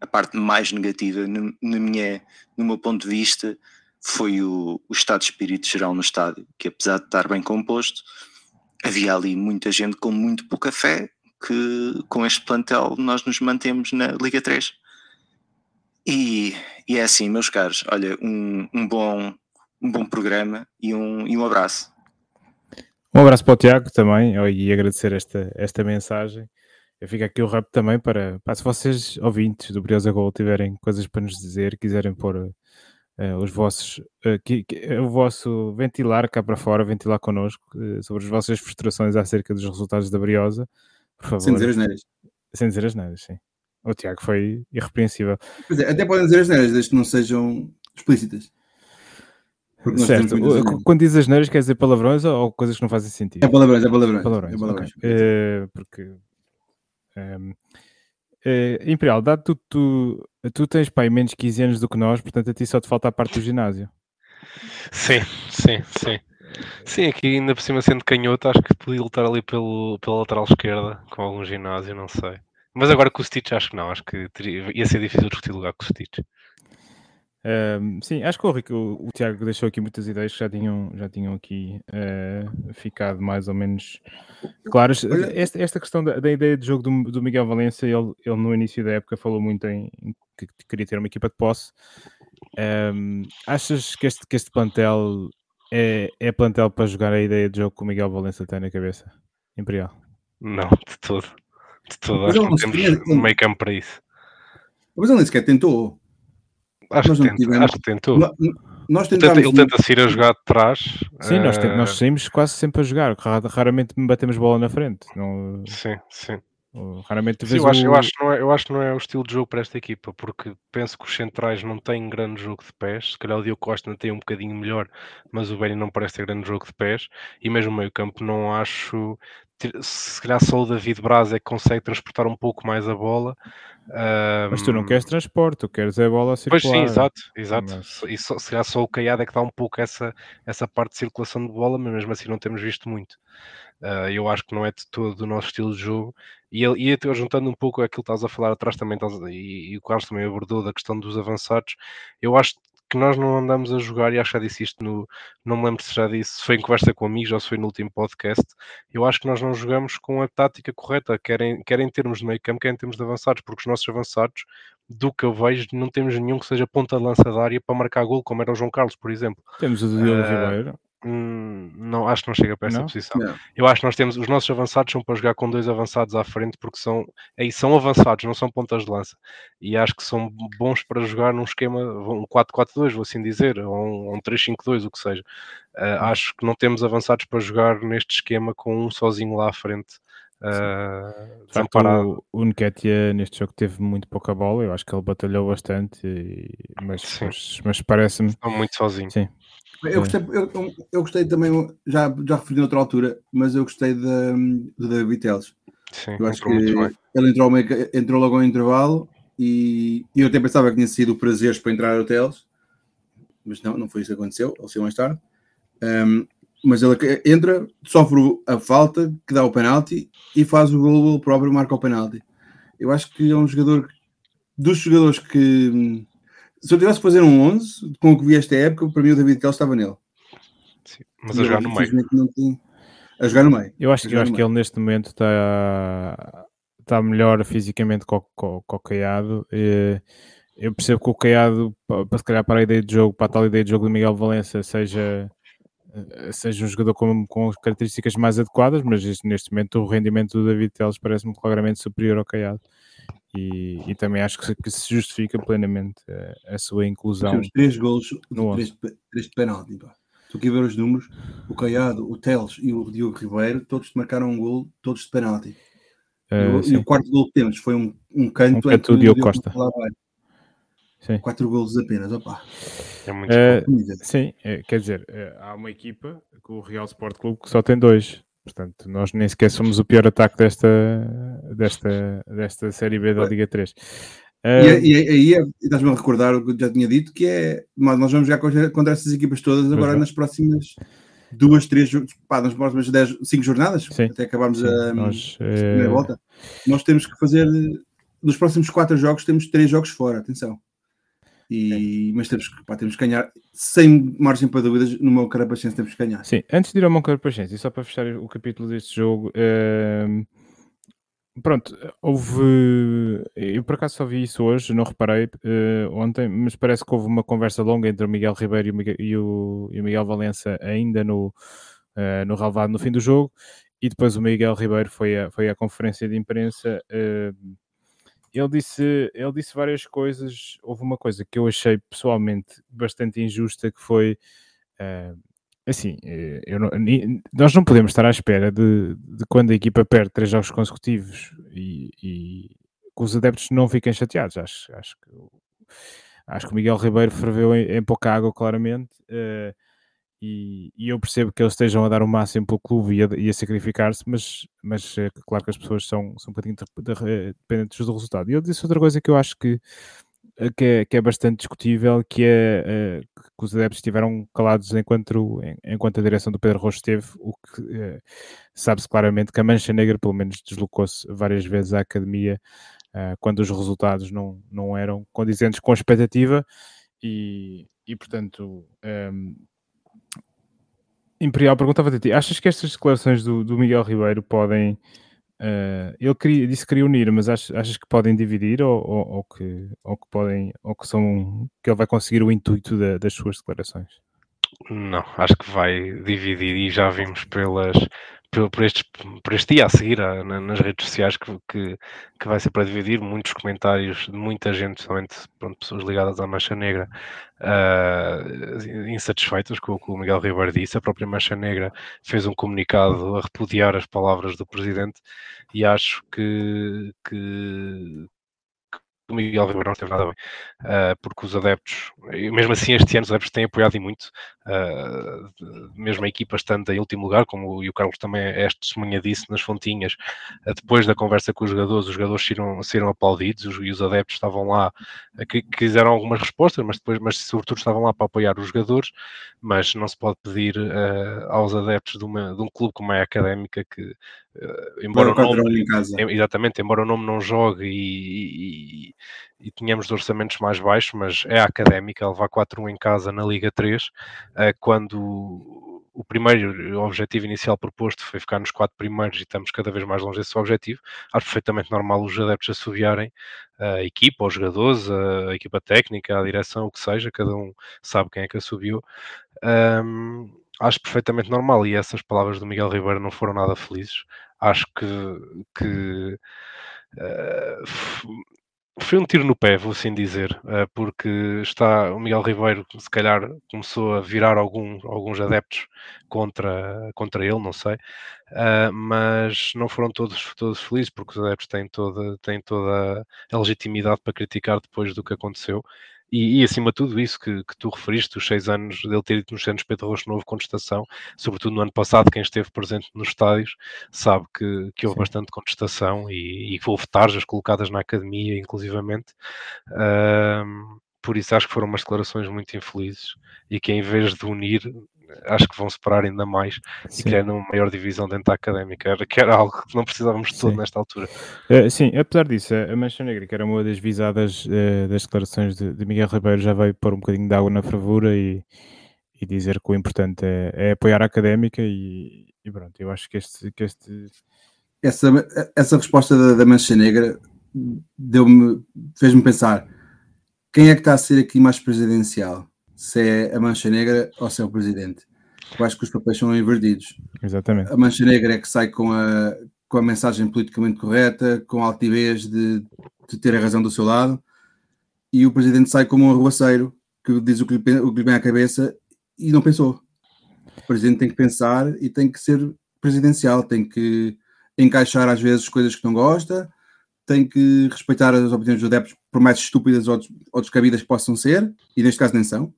a parte mais negativa, no, na minha, no meu ponto de vista, foi o, o estado de espírito geral no estádio, que apesar de estar bem composto, havia ali muita gente com muito pouca fé que com este plantel nós nos mantemos na Liga 3. E, e é assim, meus caros, olha, um, um, bom, um bom programa e um, e um abraço. Um abraço para o Tiago também e agradecer esta, esta mensagem. Eu fico aqui o rap também para, para se vocês ouvintes do Briosa Gol tiverem coisas para nos dizer, quiserem pôr os vossos, uh, que, que, o vosso ventilar cá para fora, ventilar connosco sobre as vossas frustrações acerca dos resultados da Briosa, por favor. Sem dizer as neiras. Sem dizer as neiras, sim. O Tiago foi irrepreensível. Pois é, até podem dizer as neiras, desde que não sejam explícitas. Certo. Quando dizes as neiras, quer dizer palavrões ou coisas que não fazem sentido? É palavrões, é palavrões. palavrões, é palavrões. Okay. porque um, ehm, Uh, Imperial, dado tu, tu, tu tens pai menos 15 anos do que nós, portanto a ti só te falta a parte do ginásio. Sim, sim, sim. Sim, aqui ainda por cima sendo canhoto, acho que podia lutar ali pelo, pela lateral esquerda com algum ginásio, não sei. Mas agora com o Stitch acho que não, acho que teria, ia ser difícil discutir lugar com o Stitch. Um, sim, acho que o, o, o, Tiago deixou aqui muitas ideias que já tinham, já tinham aqui uh, ficado mais ou menos claras. Esta, esta questão da, da, ideia de jogo do, do Miguel Valência, ele, ele, no início da época falou muito em, em que queria ter uma equipa de posse. Um, achas que este, que este plantel é, é plantel para jogar a ideia de jogo que o Miguel Valença tem na cabeça? Imperial? Não, de todo. De todo. Acho que não temos um meio campo para isso. Mas ele nem sequer tentou. Acho, que, tenta, acho que tentou. Nós tentámos... Ele tenta se ir a jogar de trás. Sim, uh... nós, te, nós eh, saímos quase sempre a jogar. Raramente batemos bola na frente. Não... Sim, sim. Raramente sim, eu, acho, o... eu, acho não é, eu acho que não é o estilo de jogo para esta equipa, porque penso que os centrais não têm grande jogo de pés. Se calhar o Diogo Costa não tem um bocadinho melhor, mas o Benny não parece ter grande jogo de pés. E mesmo o meio-campo não acho. Se calhar só o David Braz é que consegue transportar um pouco mais a bola. Um... Mas tu não queres transporte, tu queres a bola circular. Pois sim, exato, exato. Mas... E só, se calhar só o Caiado é que dá um pouco essa, essa parte de circulação de bola, mas mesmo assim não temos visto muito. Uh, eu acho que não é de todo o nosso estilo de jogo. E, e até juntando um pouco aquilo que estás a falar atrás também, estás, e, e, o Carlos também abordou da questão dos avançados, eu acho que nós não andamos a jogar, e acho que já disse isto no. Não me lembro se já disse, se foi em conversa com amigos ou se foi no último podcast. Eu acho que nós não jogamos com a tática correta, quer em, quer em termos de meio campo, quer em termos de avançados, porque os nossos avançados, do que eu vejo, não temos nenhum que seja ponta de lança da área para marcar gol, como era o João Carlos, por exemplo. Temos o Diogo uh, Ribeiro. Hum, não, acho que não chega para essa Não? posição. Não. Eu acho que nós temos os nossos avançados são para jogar com dois avançados à frente porque são aí são avançados, não são pontas de lança. E acho que são bons para jogar num esquema um 4-4-2, vou assim dizer, ou um, um 3-5-2, o que seja. Uh, acho que não temos avançados para jogar neste esquema com um sozinho lá à frente. Uh, De facto, o, o Nketiah neste jogo teve muito pouca bola, eu acho que ele batalhou bastante, e- mas, mas, mas parece-me, Estão muito sozinho. sim, Eu gostei, eu, eu- gostei também, já, já referi noutra altura, mas eu gostei da, do David Teles. Sim, Eu acho que ele entrou, meio- entrou logo ao intervalo e, eu até pensava que tinha sido o prazer para entrar ao Teles, mas não, não foi isso que aconteceu, ele saiu mais tarde. Um, mas ele entra, sofre a falta, que dá o penalti e faz o gol próprio, marca o penalti. Eu acho que é um jogador dos jogadores que se eu tivesse que fazer um 11 com o que vi esta época, para mim o David Teles estava nele. Sim, Mas a jogar no meio. A jogar no meio. Eu acho, que- eu acho que ele neste momento está está melhor fisicamente que o, que o- Caiado. Eh, Eu percebo que o Caiado, pa- para se calhar para a ideia de jogo, para a tal ideia de jogo do Miguel Valença, seja, eh, seja um jogador com, com as características mais adequadas, mas este- neste momento o rendimento do David Teles parece-me claramente superior ao Caiado. E, e também acho que se, que se justifica plenamente eh, a sua inclusão. Temos três golos, No três, três de penalti. pá. Estou aqui a ver os números. O Caiado, o Teles e o Diogo Ribeiro, todos marcaram um gol, todos de penalti. Eh, E o- e o quarto gol que temos foi um, um canto Um canto do o Diogo Costa. lá vai. sim. Quatro golos apenas. Opa. É muito Eh, bom. Sim, é, quer dizer, há uma equipa, com o Real Sport Clube, que só tem dois. Portanto, nós nem sequer somos o pior ataque desta, desta, desta Série B da Liga 3. E, Eh, e aí é- estás-me a recordar o que eu já tinha dito, que é nós vamos jogar contra, contra essas equipas todas agora é. nas próximas duas, três, pá, nas próximas dez, cinco jornadas, Sim, até acabarmos sim, a, nós, a primeira eh, volta. Nós temos que fazer nos próximos quatro jogos temos três jogos fora, atenção. E, mas temos que, pá, temos que ganhar sem margem para dúvidas no meu Carapachense temos que ganhar. Sim, antes de ir ao Moncar Paciência, e só para fechar o capítulo deste jogo, ehm, pronto, houve. Eu por acaso só vi isso hoje, não reparei eh, ontem, mas parece que houve uma conversa longa entre o Miguel Ribeiro e o Miguel, e o, e o Miguel Valença ainda no, eh, no relevado no fim do jogo, e depois o Miguel Ribeiro foi à, foi à conferência de imprensa. eh, ele disse, ele disse várias coisas. Houve uma coisa que eu achei pessoalmente bastante injusta, que foi eh, assim, eh, não- nós não podemos estar à espera de, de quando a equipa perde três jogos consecutivos e, e que os adeptos não fiquem chateados. Acho, acho, que, acho que o Miguel Ribeiro ferveu em, em pouca água, claramente. eh, e, e eu percebo que eles estejam a dar o máximo pelo clube e a, e a sacrificar-se, mas, mas é claro que as pessoas são, são um bocadinho de- dependentes do resultado. E ele disse outra coisa que eu acho que, eh, que, é, que é bastante discutível, que é eh, que os adeptos estiveram calados enquanto, en- enquanto a direção do Pedro Rocha esteve, o que eh, sabe-se claramente que a Mancha Negra pelo menos deslocou-se várias vezes à academia quando os resultados não, não eram condizentes com a expectativa e, e portanto ehm, Imperial perguntava-te a ti, achas que estas declarações do, do Miguel Ribeiro podem eh, ele queria, disse que queria unir, mas achas, achas que podem dividir ou, ou, ou que, ou que podem ou que são que ele vai conseguir o intuito da- das suas declarações? Não, acho que vai dividir e já vimos pelas, por, estes, por este dia a seguir ah, na- nas redes sociais que, que, que vai ser para dividir muitos comentários de muita gente, somente pronto, pessoas ligadas à Mancha Negra, ah, insatisfeitas com o que o Miguel Ribeiro disse. A própria Mancha Negra fez um comunicado a repudiar as palavras do presidente e acho que, que, o Miguel Ribeiro não esteve nada bem, uh, porque os adeptos, mesmo assim este ano os adeptos têm apoiado e muito, uh, de- mesmo a equipa estando em último lugar, como o, e o Carlos também é testemunha disso nas fontinhas, uh, depois da conversa com os jogadores, os jogadores saíram, saíram aplaudidos os- e os adeptos estavam lá, uh, que quiseram algumas respostas, mas depois, mas sobretudo estavam lá para apoiar os jogadores, mas não se pode pedir aos adeptos de, uma, de um clube como é a Académica que, embora o nome, em casa. Exatamente, embora o nome não jogue e, e- e tínhamos orçamentos mais baixos, mas é a académica, levar 4-1 em casa na Liga 3, uh, quando o primeiro objetivo inicial proposto foi ficar nos quatro primeiros e estamos cada vez mais longe desse objetivo. Acho perfeitamente normal os adeptos assoviarem a equipa, os jogadores, a equipa técnica, a direção, o que seja, cada um sabe quem é que assobiou. Um, acho perfeitamente normal e essas palavras do Miguel Ribeiro não foram nada felizes. Acho que, que uh, foi um tiro no pé, vou assim dizer, uh, porque está o Miguel Ribeiro, se calhar começou a virar algum, alguns adeptos contra, contra ele, não sei, uh, mas não foram todos, todos felizes, porque os adeptos têm toda, têm toda a legitimidade para criticar depois do que aconteceu e, e, acima de tudo isso que, que, tu referiste, os seis anos dele ter ido nos centros Pedro Rocho Novo contestação, sobretudo no ano passado, quem esteve presente nos estádios sabe que, que houve Sim. bastante contestação e, e houve tarjas colocadas na academia, inclusivamente. Por isso acho que foram umas declarações muito infelizes e que em vez de unir acho que vão separar ainda mais sim. e criar uma maior divisão dentro da académica, era, que era algo que não precisávamos de todo nesta altura. Uh, sim, apesar disso, a Mancha Negra, que era uma das visadas uh, das declarações de, de, Miguel Ribeiro, já veio pôr um bocadinho de água na fervura e, e dizer que o importante é, é apoiar a académica e, e, pronto, eu acho que este... Que este... Essa, essa resposta da, da Mancha Negra deu-me, fez-me pensar quem é que está a ser aqui mais presidencial? Se é a Mancha Negra ou se é o presidente. Eu acho que os papéis são invertidos. Exatamente. A Mancha Negra é que sai com a, com a mensagem politicamente correta, com a altivez de, de ter a razão do seu lado, e o presidente sai como um arruaceiro que diz o que, lhe, o que lhe vem à cabeça e não pensou. O presidente tem que pensar e tem que ser presidencial, tem que encaixar às vezes coisas que não gosta, tem que respeitar as opiniões dos adeptos, por mais estúpidas ou, ou descabidas que possam ser, e neste caso nem são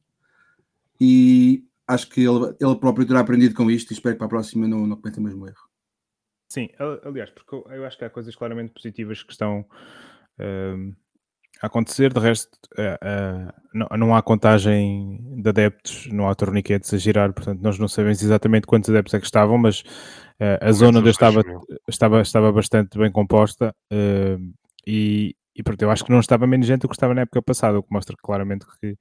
e acho que ele, ele próprio terá aprendido com isto e espero que para a próxima não, não cometa o mesmo erro. Sim, aliás, porque eu acho que há coisas claramente positivas que estão uh, a acontecer, de resto uh, uh, não, não, há contagem de adeptos, não há torniquetes a girar, portanto nós não sabemos exatamente quantos adeptos é que estavam, mas a zona onde eu estava, estava, estava bastante bem composta e, e pronto, eu acho que não estava menos gente do que estava na época passada, o que mostra claramente que.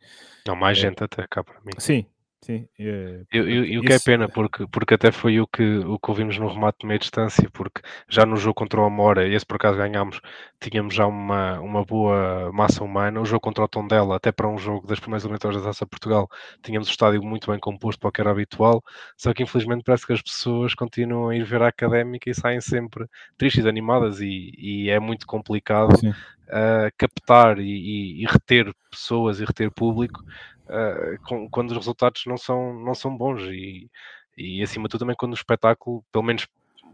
Não, mais é, gente até cá para mim. Sim, sim. É, e, o que é pena, porque, porque até foi o que, o que ouvimos no remate de meia distância, porque já no jogo contra o Amora, e esse por acaso ganhámos, tínhamos já uma, uma boa massa humana. O jogo contra o Tondela, até para um jogo das primeiras eliminatórias da Taça Portugal, tínhamos o estádio muito bem composto para o que era habitual, só que infelizmente parece que as pessoas continuam a ir ver a académica e saem sempre tristes, animadas, e, e é muito complicado. Sim uh, captar e, e, e, reter pessoas e reter público com, quando os resultados não são, não são bons e, e acima de tudo também quando o espetáculo, pelo menos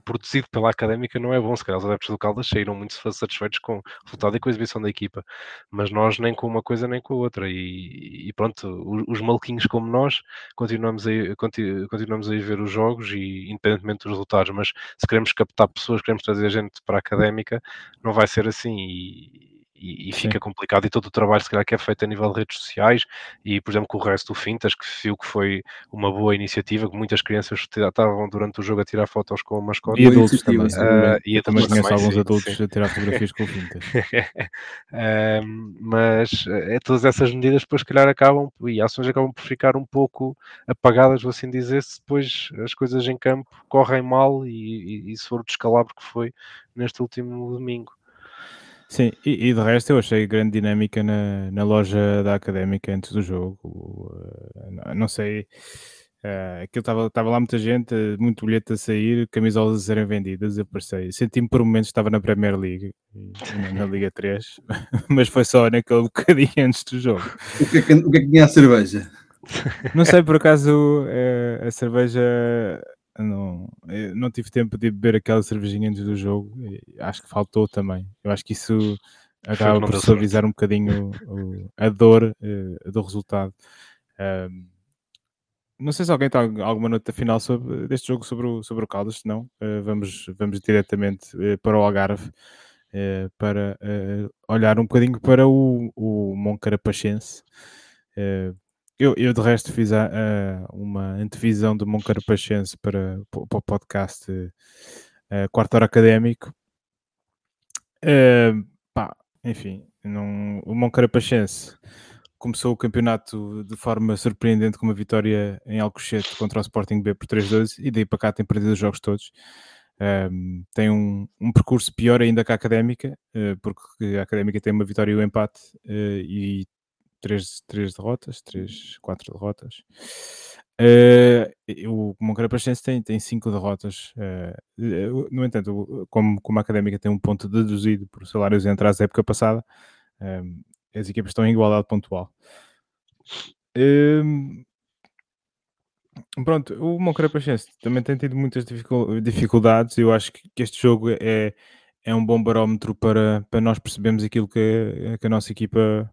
produzido pela académica não é bom. Se calhar os adeptos do Caldas saíram muito satisfeitos com o resultado e com a exibição da equipa, mas nós nem com uma coisa nem com a outra. E, e pronto, os, os maluquinhos como nós continuamos a, continuamos a ver os jogos e independentemente dos resultados, mas se queremos captar pessoas, queremos trazer gente para a académica, não vai ser assim. E, e, e fica complicado. E todo o trabalho, se calhar, que é feito a nível de redes sociais e, por exemplo, com o resto do Fintas, que viu que foi uma boa iniciativa, que muitas crianças estavam durante o jogo a tirar fotos com o mascote. E adultos também. Uh, e também conheço alguns sim, adultos sim. a tirar fotografias com o Fintas. uh, mas é, todas essas medidas depois, se calhar, acabam e ações acabam por ficar um pouco apagadas, vou assim dizer, se depois as coisas em campo correm mal e, e, e se for o descalabro que foi neste último domingo. Sim, e, e, de resto eu achei grande dinâmica na, na loja da Académica antes do jogo. Uh, não sei, uh, aquilo estava lá muita gente, muito bilhete a sair, camisolas a serem vendidas. Eu pensei, senti-me por momentos estava na Premier League, na Liga 3, mas foi só naquele bocadinho antes do jogo. O que é que, o que, é que tinha a cerveja? Não sei, por acaso uh, a cerveja não, não tive tempo de beber aquela cervejinha antes do jogo. Acho que faltou também. Eu acho que isso acaba por suavizar um bocadinho o, a dor uh, do resultado. Uh, não sei se alguém tem alguma nota final sobre, deste jogo sobre o, sobre o Caldas, se não, uh, vamos, vamos diretamente eh, para o Algarve para olhar um bocadinho para o, o Moncarapachense. Eu, eu de resto fiz a, a, uma antevisão do Moncarapachense para, para o podcast uh, Quarto Hora Académico. Uh, pá, enfim, não, o Moncarapachense começou o campeonato de forma surpreendente com uma vitória em Alcochete contra o Sporting B por 3-2 e daí para cá tem perdido os jogos todos. Um, tem um, um, percurso pior ainda que a Académica, uh, porque a Académica tem uma vitória e um empate uh, e três, três derrotas, três, quatro derrotas. Uh, o Moncarapachense tem, tem cinco derrotas. Uh, no entanto, como, como a Académica tem um ponto deduzido por salários entrados da época passada, as equipas estão em igualdade pontual. pronto, o Moncarapachense também tem tido muitas dificuldades. Eu acho que este jogo é, é um bom barómetro para, para nós percebermos aquilo que, que a nossa equipa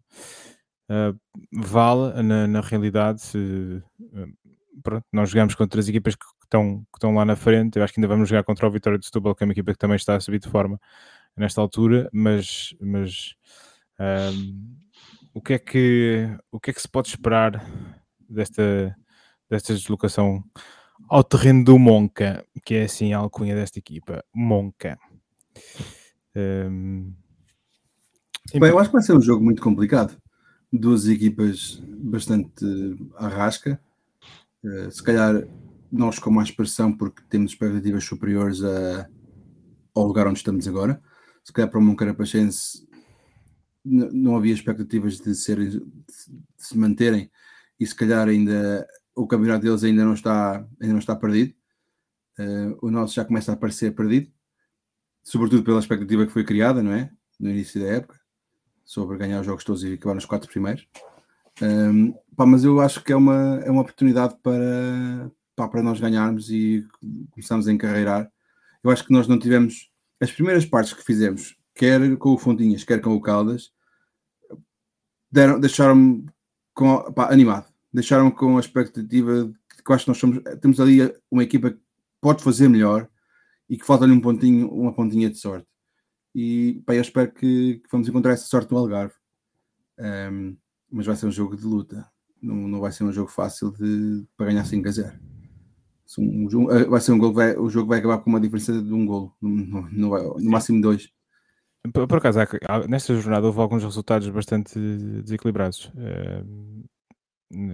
vale na, na realidade. Se, pronto, nós jogamos contra as equipas que estão, que estão lá na frente. Eu acho que ainda vamos jogar contra o Vitória de Setúbal, que é uma equipa que também está a subir de forma nesta altura, mas, mas um, o, que é que, o que é que se pode esperar desta, desta deslocação ao terreno do Monca, que é assim a alcunha desta equipa, Monca. Um, Bem, eu acho que vai ser um jogo muito complicado. Duas equipas bastante arrasca. Eh, se calhar nós com mais pressão porque temos expectativas superiores a, ao lugar onde estamos agora. Se calhar para o Moncarapachense não havia expectativas de, ser, de se manterem e se calhar ainda o campeonato deles ainda não está, ainda não está perdido. Uh, o nosso já começa a parecer perdido, sobretudo pela expectativa que foi criada, não é? No início da época, sobre ganhar os jogos todos e acabar nos quatro primeiros. Um, pá, mas eu acho que é uma, é uma oportunidade para, pá, para nós ganharmos e começarmos a encarreirar. Eu acho que nós não tivemos as primeiras partes que fizemos, quer com o Fontinhas, quer com o Caldas, deixaram-me animado, deixaram-me com a expectativa de que acho que nós somos, temos ali uma equipa que pode fazer melhor e que falta-lhe um pontinho, uma pontinha de sorte. E pá, eu espero que, que vamos encontrar essa sorte no Algarve. Um, mas vai ser um jogo de luta. Não, não vai ser um jogo fácil de, para ganhar 5 a 0. Um, um, eh, vai ser um gol, vai, o jogo vai acabar com uma diferença de um golo, no, no, no máximo dois. Por, por acaso, nesta jornada houve alguns resultados bastante desequilibrados, uh,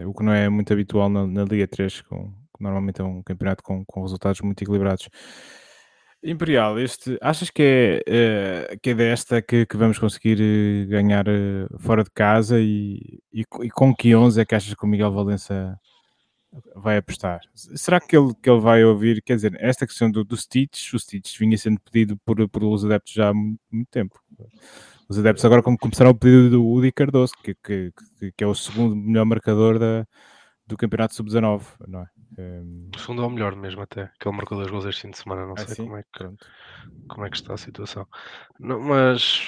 o que não é muito habitual na, na Liga 3, com, normalmente é um campeonato com, com resultados muito equilibrados. Imperial, este, achas que é, uh, que é desta que, que vamos conseguir uh, ganhar uh, fora de casa e, e, e, com que 11 é que achas que o Miguel Valença vai apostar? Será que ele, que ele vai ouvir? Quer dizer, esta questão do, do Stitch, o Stitch vinha sendo pedido por, por os adeptos já há muito, muito tempo. Os adeptos agora começaram o pedido do Udi Cardoso, que, que, que, é o segundo melhor marcador da, do Campeonato Sub-19, não é? Um... O segundo é o melhor mesmo até, que ele marcou dois gols este fim de semana, não ah, sei como é, que, como é que está a situação. Não, mas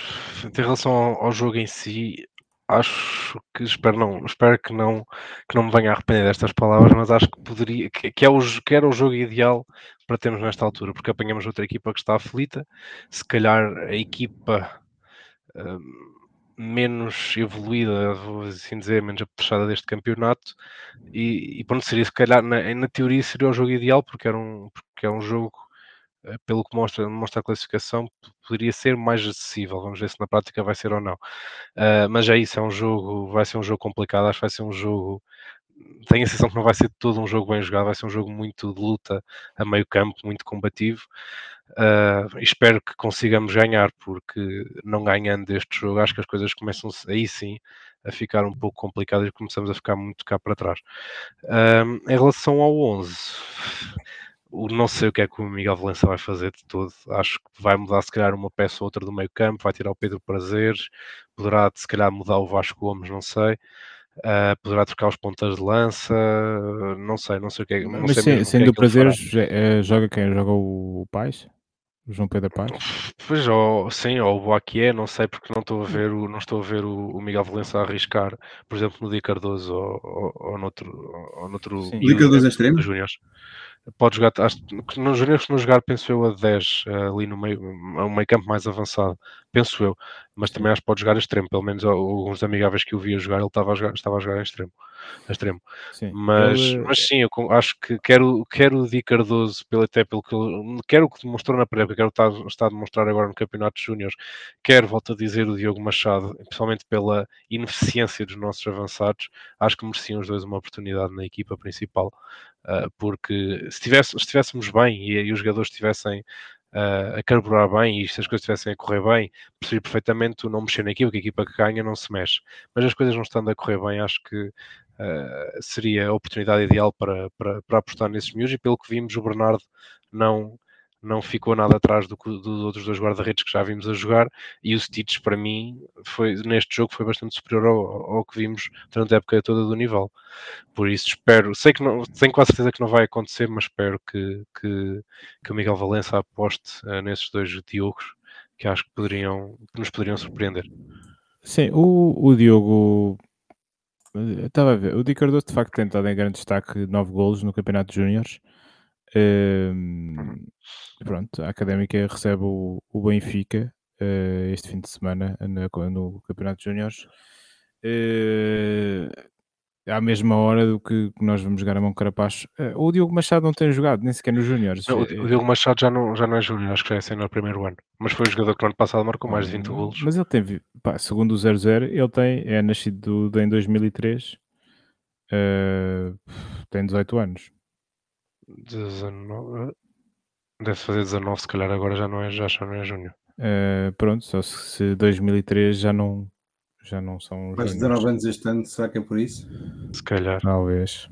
em relação ao, ao, jogo em si, acho que espero não, espero que não que não me venha a arrepender destas palavras, mas acho que poderia que, que, é o, que era o jogo ideal para termos nesta altura, porque apanhamos outra equipa que está aflita, se calhar a equipa um, menos evoluída, vou assim dizer, menos apetrechada deste campeonato e, e pronto, seria se calhar na, na, teoria seria o jogo ideal porque era um, porque é um jogo eh, pelo que mostra, mostra a classificação poderia ser mais acessível, vamos ver se na prática vai ser ou não. Uh, mas é isso, é um jogo vai ser um jogo complicado, acho que vai ser um jogo tenho a sensação que não vai ser todo um jogo bem jogado, vai ser um jogo muito de luta a meio campo, muito combativo Uh, espero que consigamos ganhar, porque não ganhando este jogo, acho que as coisas começam aí sim a ficar um pouco complicadas e começamos a ficar muito cá para trás. Uh, em relação ao 11, não sei o que é que o Miguel Valença vai fazer de todo. Acho que vai mudar, se calhar, uma peça ou outra do meio campo, vai tirar o Pedro Prazeres, poderá, se calhar, mudar o Vasco Gomes, não sei. Uh, poderá trocar os pontas de lança, não sei, não sei o que é. Mas sei sendo o Prazeres, é, joga quem? Joga o Paz? João Pedro Paz? Pois, ou, sim, ou o Boaquié, não sei, porque não estou a ver o, não estou a ver o, o Miguel Valença a arriscar, por exemplo, no Di Cardoso ou, ou, ou noutro. Ou noutro Di Cardoso é extremo? Júniors. Pode jogar, acho, nos juniores não jogar, penso eu, a 10 ali no meio, a um meio campo mais avançado, penso eu, mas também acho que pode jogar extremo, pelo menos alguns amigáveis que eu via jogar, ele estava a jogar, estava a jogar extremo, a extremo. Sim, mas, ele... mas sim, eu acho que quero, quero o Di Cardoso, pelo, até pelo que quero o que demonstrou na pré quero estar, estar a demonstrar agora no Campeonato de Júniores, quero, volto a dizer, o Diogo Machado, principalmente pela ineficiência dos nossos avançados, acho que mereciam os dois uma oportunidade na equipa principal. Uh, porque se, tivesse, estivéssemos bem e, e, os jogadores estivessem uh, a carburar bem e se as coisas estivessem a correr bem, percebi perfeitamente não mexer na equipa, que a equipa que ganha não se mexe. Mas as coisas não estando a correr bem, acho que uh, seria a oportunidade ideal para, para, para apostar nesses miúdos e pelo que vimos, o Bernardo não, não ficou nada atrás do, dos outros dois guarda-redes que já vimos a jogar e o Stitch para mim foi neste jogo foi bastante superior ao, ao, que vimos durante a época toda do nível. Por isso espero, sei que não tenho quase certeza que não vai acontecer, mas espero que, que, que o Miguel Valença aposte uh, nesses dois Diogos que acho que poderiam que nos poderiam surpreender. Sim, o, o Diogo estava a ver, o Di Cardoso de facto tem estado em grande destaque, 9 golos no Campeonato de Júniores Uhum. pronto, a Académica recebe o, o Benfica uh, este fim de semana no, no Campeonato de Júniores. Uh, à mesma hora do que nós vamos jogar a mão carapaz. Uh, o Diogo Machado não tem jogado, nem sequer nos Júniores. O, o Diogo Machado já não, já não é Júnior, acho que já é sendo no primeiro ano. Mas foi o jogador que no ano passado marcou mais de 20 hum, golos. Mas ele tem, pá, segundo o 00, ele tem, é nascido do, em 2003, uh, tem 18 anos. 19. Deve fazer 19, se calhar agora já não é, já, já não é Júnior. Uh, pronto, só se 2003 já não, já não são. Mais 19 anos este ano, será que é por isso? Se calhar. Talvez.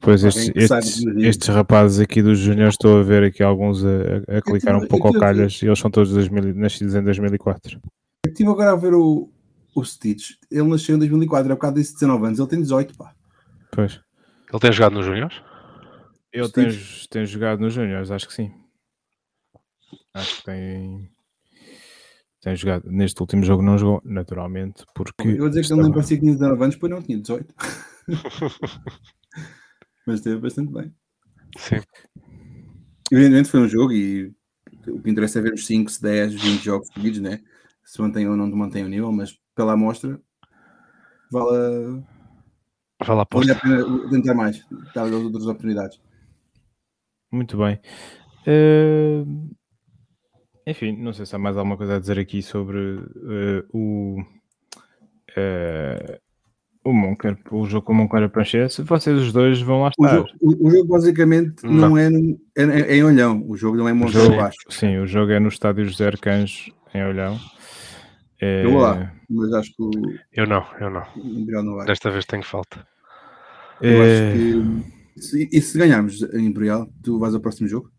Pois estes, estes, estes, rapazes aqui dos Júnior, estou a ver aqui alguns a, a clicar um pouco ao calhas e eles são todos 2000, nascidos em 2004. Eu estive agora a ver o, o Stitch, ele nasceu em 2004, é por causa desse 19 anos, ele tem 18, pá. Pois. Ele tem jogado nos Júniors? Eu tenho, tenho jogado nos Júniors, acho que sim. Acho que tem. Tem jogado. Neste último jogo não jogou, naturalmente, porque. Eu vou dizer que ele não parecia que tinha 19 anos, pois não tinha 18. Mas esteve bastante bem. Sim. Evidentemente foi um jogo e o que interessa é ver os 5, 10, 20 jogos seguidos, né? Se mantém ou não mantém o nível, mas pela amostra vale a, vale a, vale a pena tentar mais, dar outras oportunidades. Muito bem. Uh, enfim, não sei se há mais alguma coisa a dizer aqui sobre uh, o, uh, o Monker, o jogo com o Monker Pranchese. Vocês os dois vão lá estar. O jogo, o, o jogo basicamente não, não é, é, é, em Olhão. O jogo não é Monker Baixo. Sim, o jogo é no estádio José Arcanjo, em Olhão. É... Eu vou lá, mas acho que o... Eu não, eu não. não Desta vez tenho falta. Eu acho que se, e se ganharmos em Imperial, tu vais ao próximo jogo?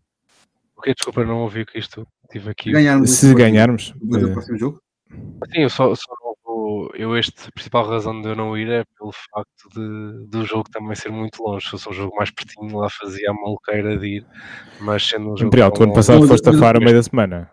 Ok, desculpa, não ouvi que isto tive aqui. Ganharmos se ganharmos, vais ao próximo jogo? Sim, eu só, só vou. Eu, este, a principal razão de eu não ir é pelo facto de, do jogo também ser muito longe. Se fosse um jogo mais pertinho, lá fazia a maluqueira de ir. Mas sendo um jogo. Imperial, tu ano passado foste a Faro meio da semana.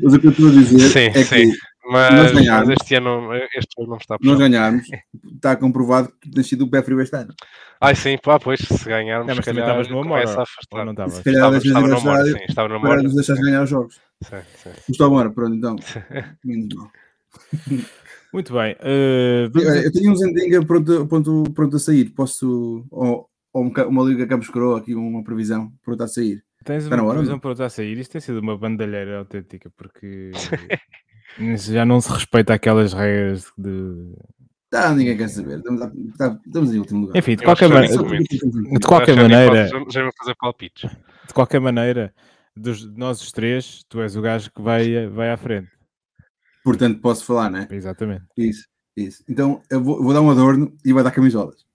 Mas o que eu estou a dizer sim, é sim. que mas, mas, este ano este ano não está Nós ganharmos, está comprovado que tem sido o pé frio este ano. Ai sim, pá, pois, se ganharmos, não, mas se calhar estavas no amor, a afastar. Não estava. Se calhar estava, estava no amor, sim, estava no amor. Para nos deixar ganhar os jogos. Sim, sim. Amor, pronto, então. Muito bem. Uh, eu, eu tenho um Zendinga pronto, pronto, pronto a sair. Posso. Ou, ou uma Liga Campos Coroa, aqui uma previsão pronto a sair. Tens uma previsão pronto a sair? Isto tem sido uma bandalheira autêntica, porque Já não se respeita aquelas regras de. Tá, ninguém quer saber. Estamos, a, tá, estamos em último lugar. Enfim, de qualquer, man... de qualquer maneira. Já vou fazer palpites. De qualquer maneira, dos, de nós os três, tu és o gajo que vai, vai à frente. Portanto, posso falar, não é? Exatamente. Isso, isso. Então, eu vou, vou dar um adorno e vai dar camisolas.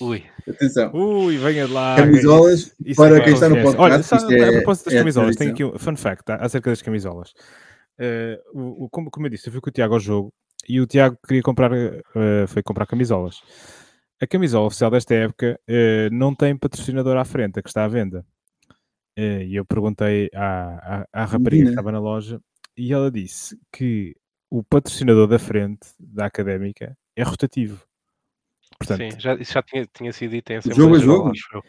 Ui. Atenção. Ui, venha de lá. Camisolas Isso para é quem está no podcast. Olha, sabe, é, a propósito das é camisolas, tenho aqui um fun fact tá? acerca das camisolas. Uh, o, o, como, como eu disse, eu fui com o Tiago ao jogo e o Tiago queria comprar, uh, foi comprar camisolas. A camisola oficial desta época uh, não tem patrocinador à frente, a que está à venda. e eu perguntei à, à, à rapariga que estava na loja e ela disse que o patrocinador da frente da académica é rotativo. portanto, Sim, já, isso já tinha, tinha sido dito em Jogo a Geral, jogo?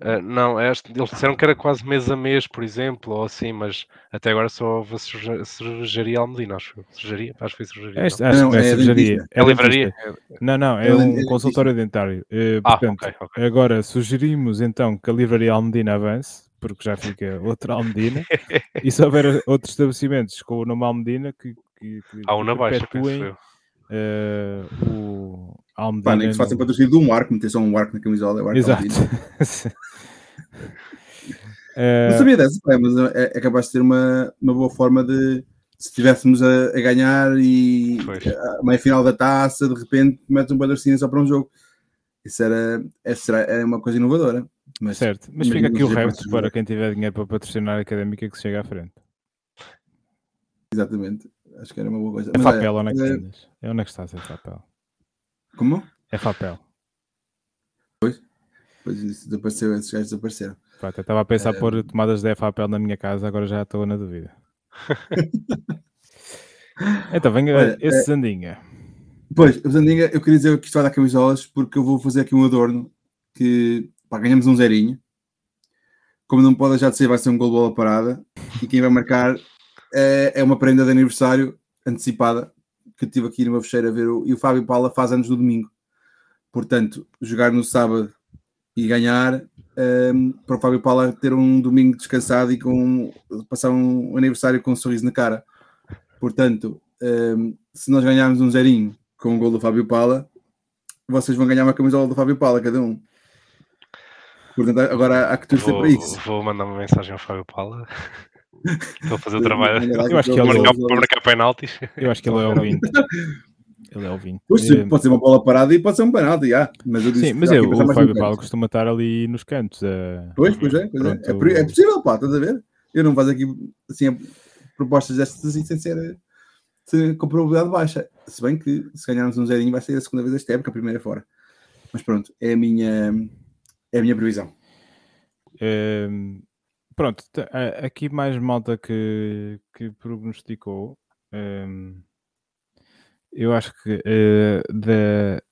Ah, não, é, este- eles disseram que era quase mês a mês, por exemplo, ou assim, mas até agora só houve a cerveja- cervejaria Almedina, acho eu. Cervejaria? Acho que foi cervejaria. Este, não? acho Não, que não é é cervejaria. dentista. É livraria? Não, não, é É um consultório dentário. Eh, Ah, portanto, ok, ok. agora sugerimos então que a livraria Almedina avance, porque já fica outra Almedina, e se houver outros estabelecimentos com o nome Almedina que, que, que, Há um que na baixa, penso perpetuem eu. eh, o Almedina. Pá, nem que se faça no- patrocínio de um arco, meter só um arco na camisola. É o arco Exato. Eh, Não sabia dessa, pá, mas é, é capaz de ser uma, uma boa forma de se estivéssemos a, a ganhar e Pois. a meia final da taça, de repente metes um patrocínio só para um jogo. Isso era, essa era, era uma coisa inovadora. Mas, certo, mas fica aqui o repto para quem tiver dinheiro para patrocinar a académica que se chega à frente. Exatamente. Acho que era uma boa coisa. É Mas, papel, olha, onde é que eh, tinhas? É onde é que estás, é papel. Como? É papel. Pois isso desapareceu, esses gajos desapareceram. Pá, até estava a pensar Eh, pôr tomadas de papel na minha casa, agora já estou na dúvida. então, venha Olha, esse Zandinha. Pois, o Zandinga, eu queria dizer que isto vai dar camisolas porque eu vou fazer aqui um adorno que pá, ganhamos um zerinho. Como não pode deixar de ser, vai ser um gol bola parada. E quem vai marcar é, é uma prenda de aniversário antecipada que eu tive aqui numa fecheira a ver. O, e o Fábio Paula faz anos no domingo. Portanto, jogar no sábado e ganhar ehm, para o Fábio Paula ter um domingo descansado e com passar um aniversário com um sorriso na cara. Portanto, ehm, se nós ganharmos um zerinho com o gol do Fábio Pala, vocês vão ganhar uma camisola do Fábio Pala, cada um. Portanto, agora há que torcer para isso. vou mandar uma mensagem ao Fábio Paula. Estou a fazer o trabalho. Eu acho que Para ele- marcar, para marcar penaltis. Eu acho que ele é ouvinte. Ele é sim, Eh, pode ser uma bola parada e pode ser um penalti, já. Mas eu disse Sim, mas eu, o Fábio Paulo costuma estar ali nos cantos. eh, Pois, pois é, pois é. É, é possível, pá, estás a ver? Eu não faço aqui assim, propostas destas assim sem ser sem- com probabilidade baixa. Se bem que se ganharmos um zerinho vai ser a segunda vez desta época, a primeira fora. Mas pronto, é a minha, é a minha previsão. Ehm, pronto, aqui mais malta que, que prognosticou. ehm, eu acho que eh, da,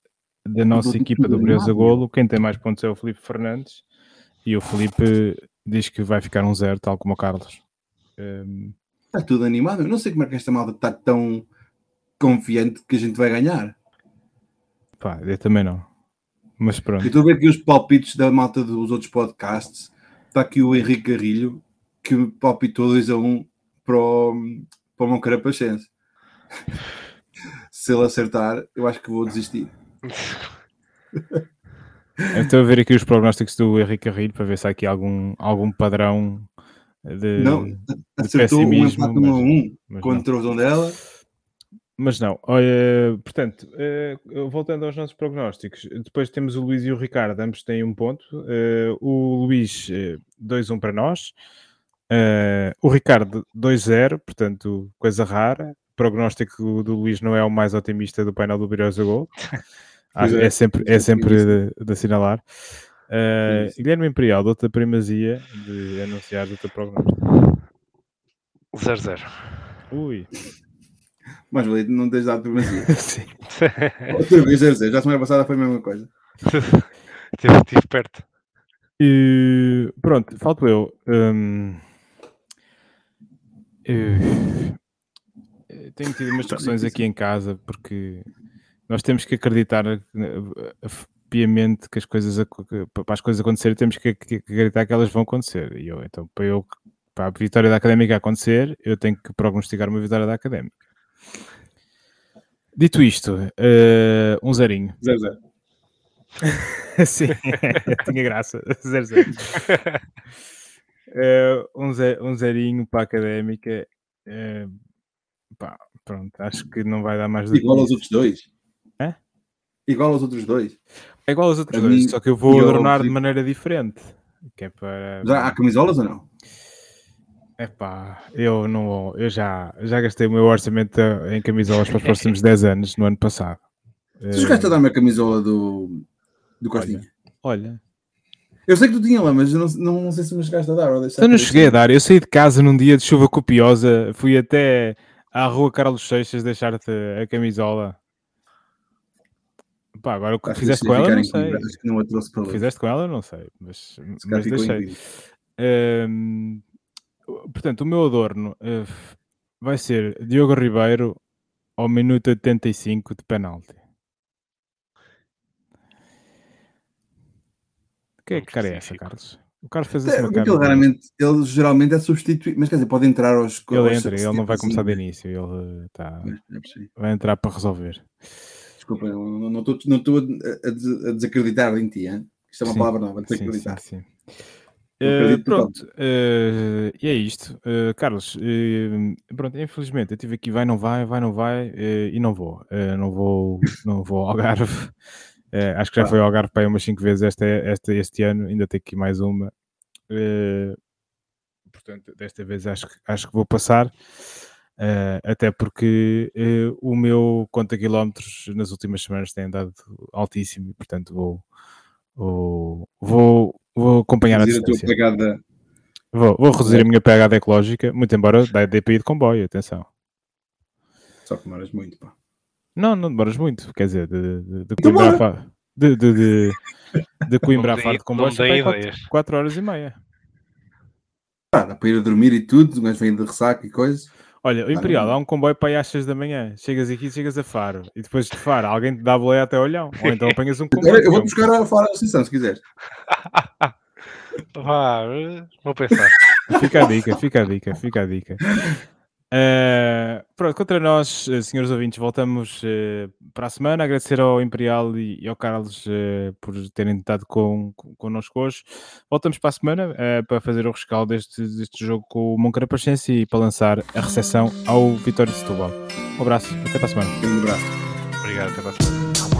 da nossa equipa do Briosa Golo, quem tem mais pontos é o Felipe Fernandes. E o Felipe diz que vai ficar um zero, tal como o Carlos. Ehm, Está tudo animado. Eu não sei como é que esta malta está tão confiante que a gente vai ganhar. pá, eu também não. Mas Eu pronto. estou a ver aqui os palpites da malta dos outros podcasts. Está aqui o Henrique Garrilho, que palpitou 2 a 1 para o, para o Moncarapachense. Se ele acertar, eu acho que vou desistir. Estou a ver aqui os prognósticos do Henrique Carrilho para ver se há aqui algum, algum padrão de, Não, de acertou um pessimismo. empate 1 a 1 mas não. contra o Dondela. Mas não, olha, portanto, eh, voltando aos nossos prognósticos, depois temos o Luís e o Ricardo, ambos têm um ponto. Eh, o Luís, eh, 2-1 para nós. Eh, o Ricardo, 2-0, portanto, coisa rara. O prognóstico do Luís não é o mais otimista do painel do Birosa Gol. Acho- é, é sempre, é é sempre de, de assinalar. Eh, Isso. Guilherme Imperial, dou-te a primazia de anunciar o teu prognóstico. 0-0. Ui, Mas valia não tens dado primazia. sim. Outra vez, já a semana passada foi a mesma coisa. Estive estive perto. E, pronto, falto eu. Hum, eu- tenho tido umas discussões aqui em casa porque nós temos que acreditar eh, piamente que as coisas que- para as coisas acontecerem temos que, que acreditar que elas vão acontecer. E eu, então, para eu para a vitória da académica acontecer, eu tenho que prognosticar uma vitória da académica. Dito isto, eh, um zerinho. Zero, zero. Sim, tinha graça. Zero, zero. Eh, um, ze- um zerinho para a académica. eh, pá, pronto, acho que não vai dar mais do Igual aos outros dois. Hã? Igual aos outros dois. É igual aos outros A dois, mim só que eu vou adornar de maneira diferente. Que é para. Já há camisolas ou não? Epá, eu não eu já, já gastei o meu orçamento em camisolas para os próximos 10 anos no ano passado. Tu chegaste a dar-me a camisola do, do Costinha. Olha, Eu sei que tu tinha lá, mas não, não, não sei se me chegaste a dar. Ou eu não por cheguei a dar. Eu saí de casa num dia de chuva copiosa, fui até à rua Carlos Seixas deixar-te a camisola. Pá, agora o que Acho fizeste que com ela, não sei. Acho que não a trouxe para O que ler. fizeste com ela, não sei. Mas, Se mas deixei. Portanto, o meu adorno eh, vai ser Diogo Ribeiro ao minuto 85 de penalti. Que é que cara é essa. Carlos? O Carlos fez É, assim uma porque cara. ele de- raramente, ele geralmente é substituído, mas quer dizer, pode entrar aos Ele entra, ele não 70, vai começar de assim, início, ele tá, né? É vai entrar para resolver. Desculpa, não estou não estou a, a des- a desacreditar em ti, hein? isto é uma Sim, palavra nova, Sim, desacreditar. sim, sim. Não Pronto, eh, e é isto. Eh, Carlos, eh, pronto, infelizmente eu tive aqui vai, não vai, vai, não vai, e não vou. Não vou, não vou ao Algarve. Acho que já Pá. foi ao Algarve para umas 5 vezes esta, esta, este ano, ainda tenho aqui mais uma. Portanto, desta vez acho, que- acho que vou passar. até porque o meu conta quilómetros nas últimas semanas tem andado altíssimo e portanto vou, vou, vou, vou acompanhar a Reduzir a tua distância. pegada. Vou, vou reduzir a minha pegada ecológica, muito embora dê para ir de comboio, atenção. Só que demoras muito, pá. Não, não demoras muito, quer dizer, de, de, de Coimbra a. Faro. De, de, de, de Coimbra a Faro de comboio, não me deem quatro, ideias. quatro horas e meia. Pá, dá para ir a dormir e tudo, mas vem de ressaca e coisas. Olha, o Imperial, há um comboio para aí às 6 da manhã. Chegas aqui, chegas a Faro. E depois de Faro, alguém te dá boleia até Olhão. Ou então apanhas um comboio. Eu vou buscar a fora da estação, se quiseres. Vá, vou pensar. Fica a dica, fica a dica, fica a dica. Eh, pronto, contra nós, eh, senhores ouvintes, voltamos eh, para a semana. Agradecer ao Imperial e, e ao Carlos eh, por terem estado com, com, connosco hoje. Voltamos para a semana para fazer o rescaldo deste, deste jogo com o Moncarapachense e para lançar a recepção ao Vitória de Setúbal. Um abraço, até para a semana. Um abraço. Obrigado, até para a semana.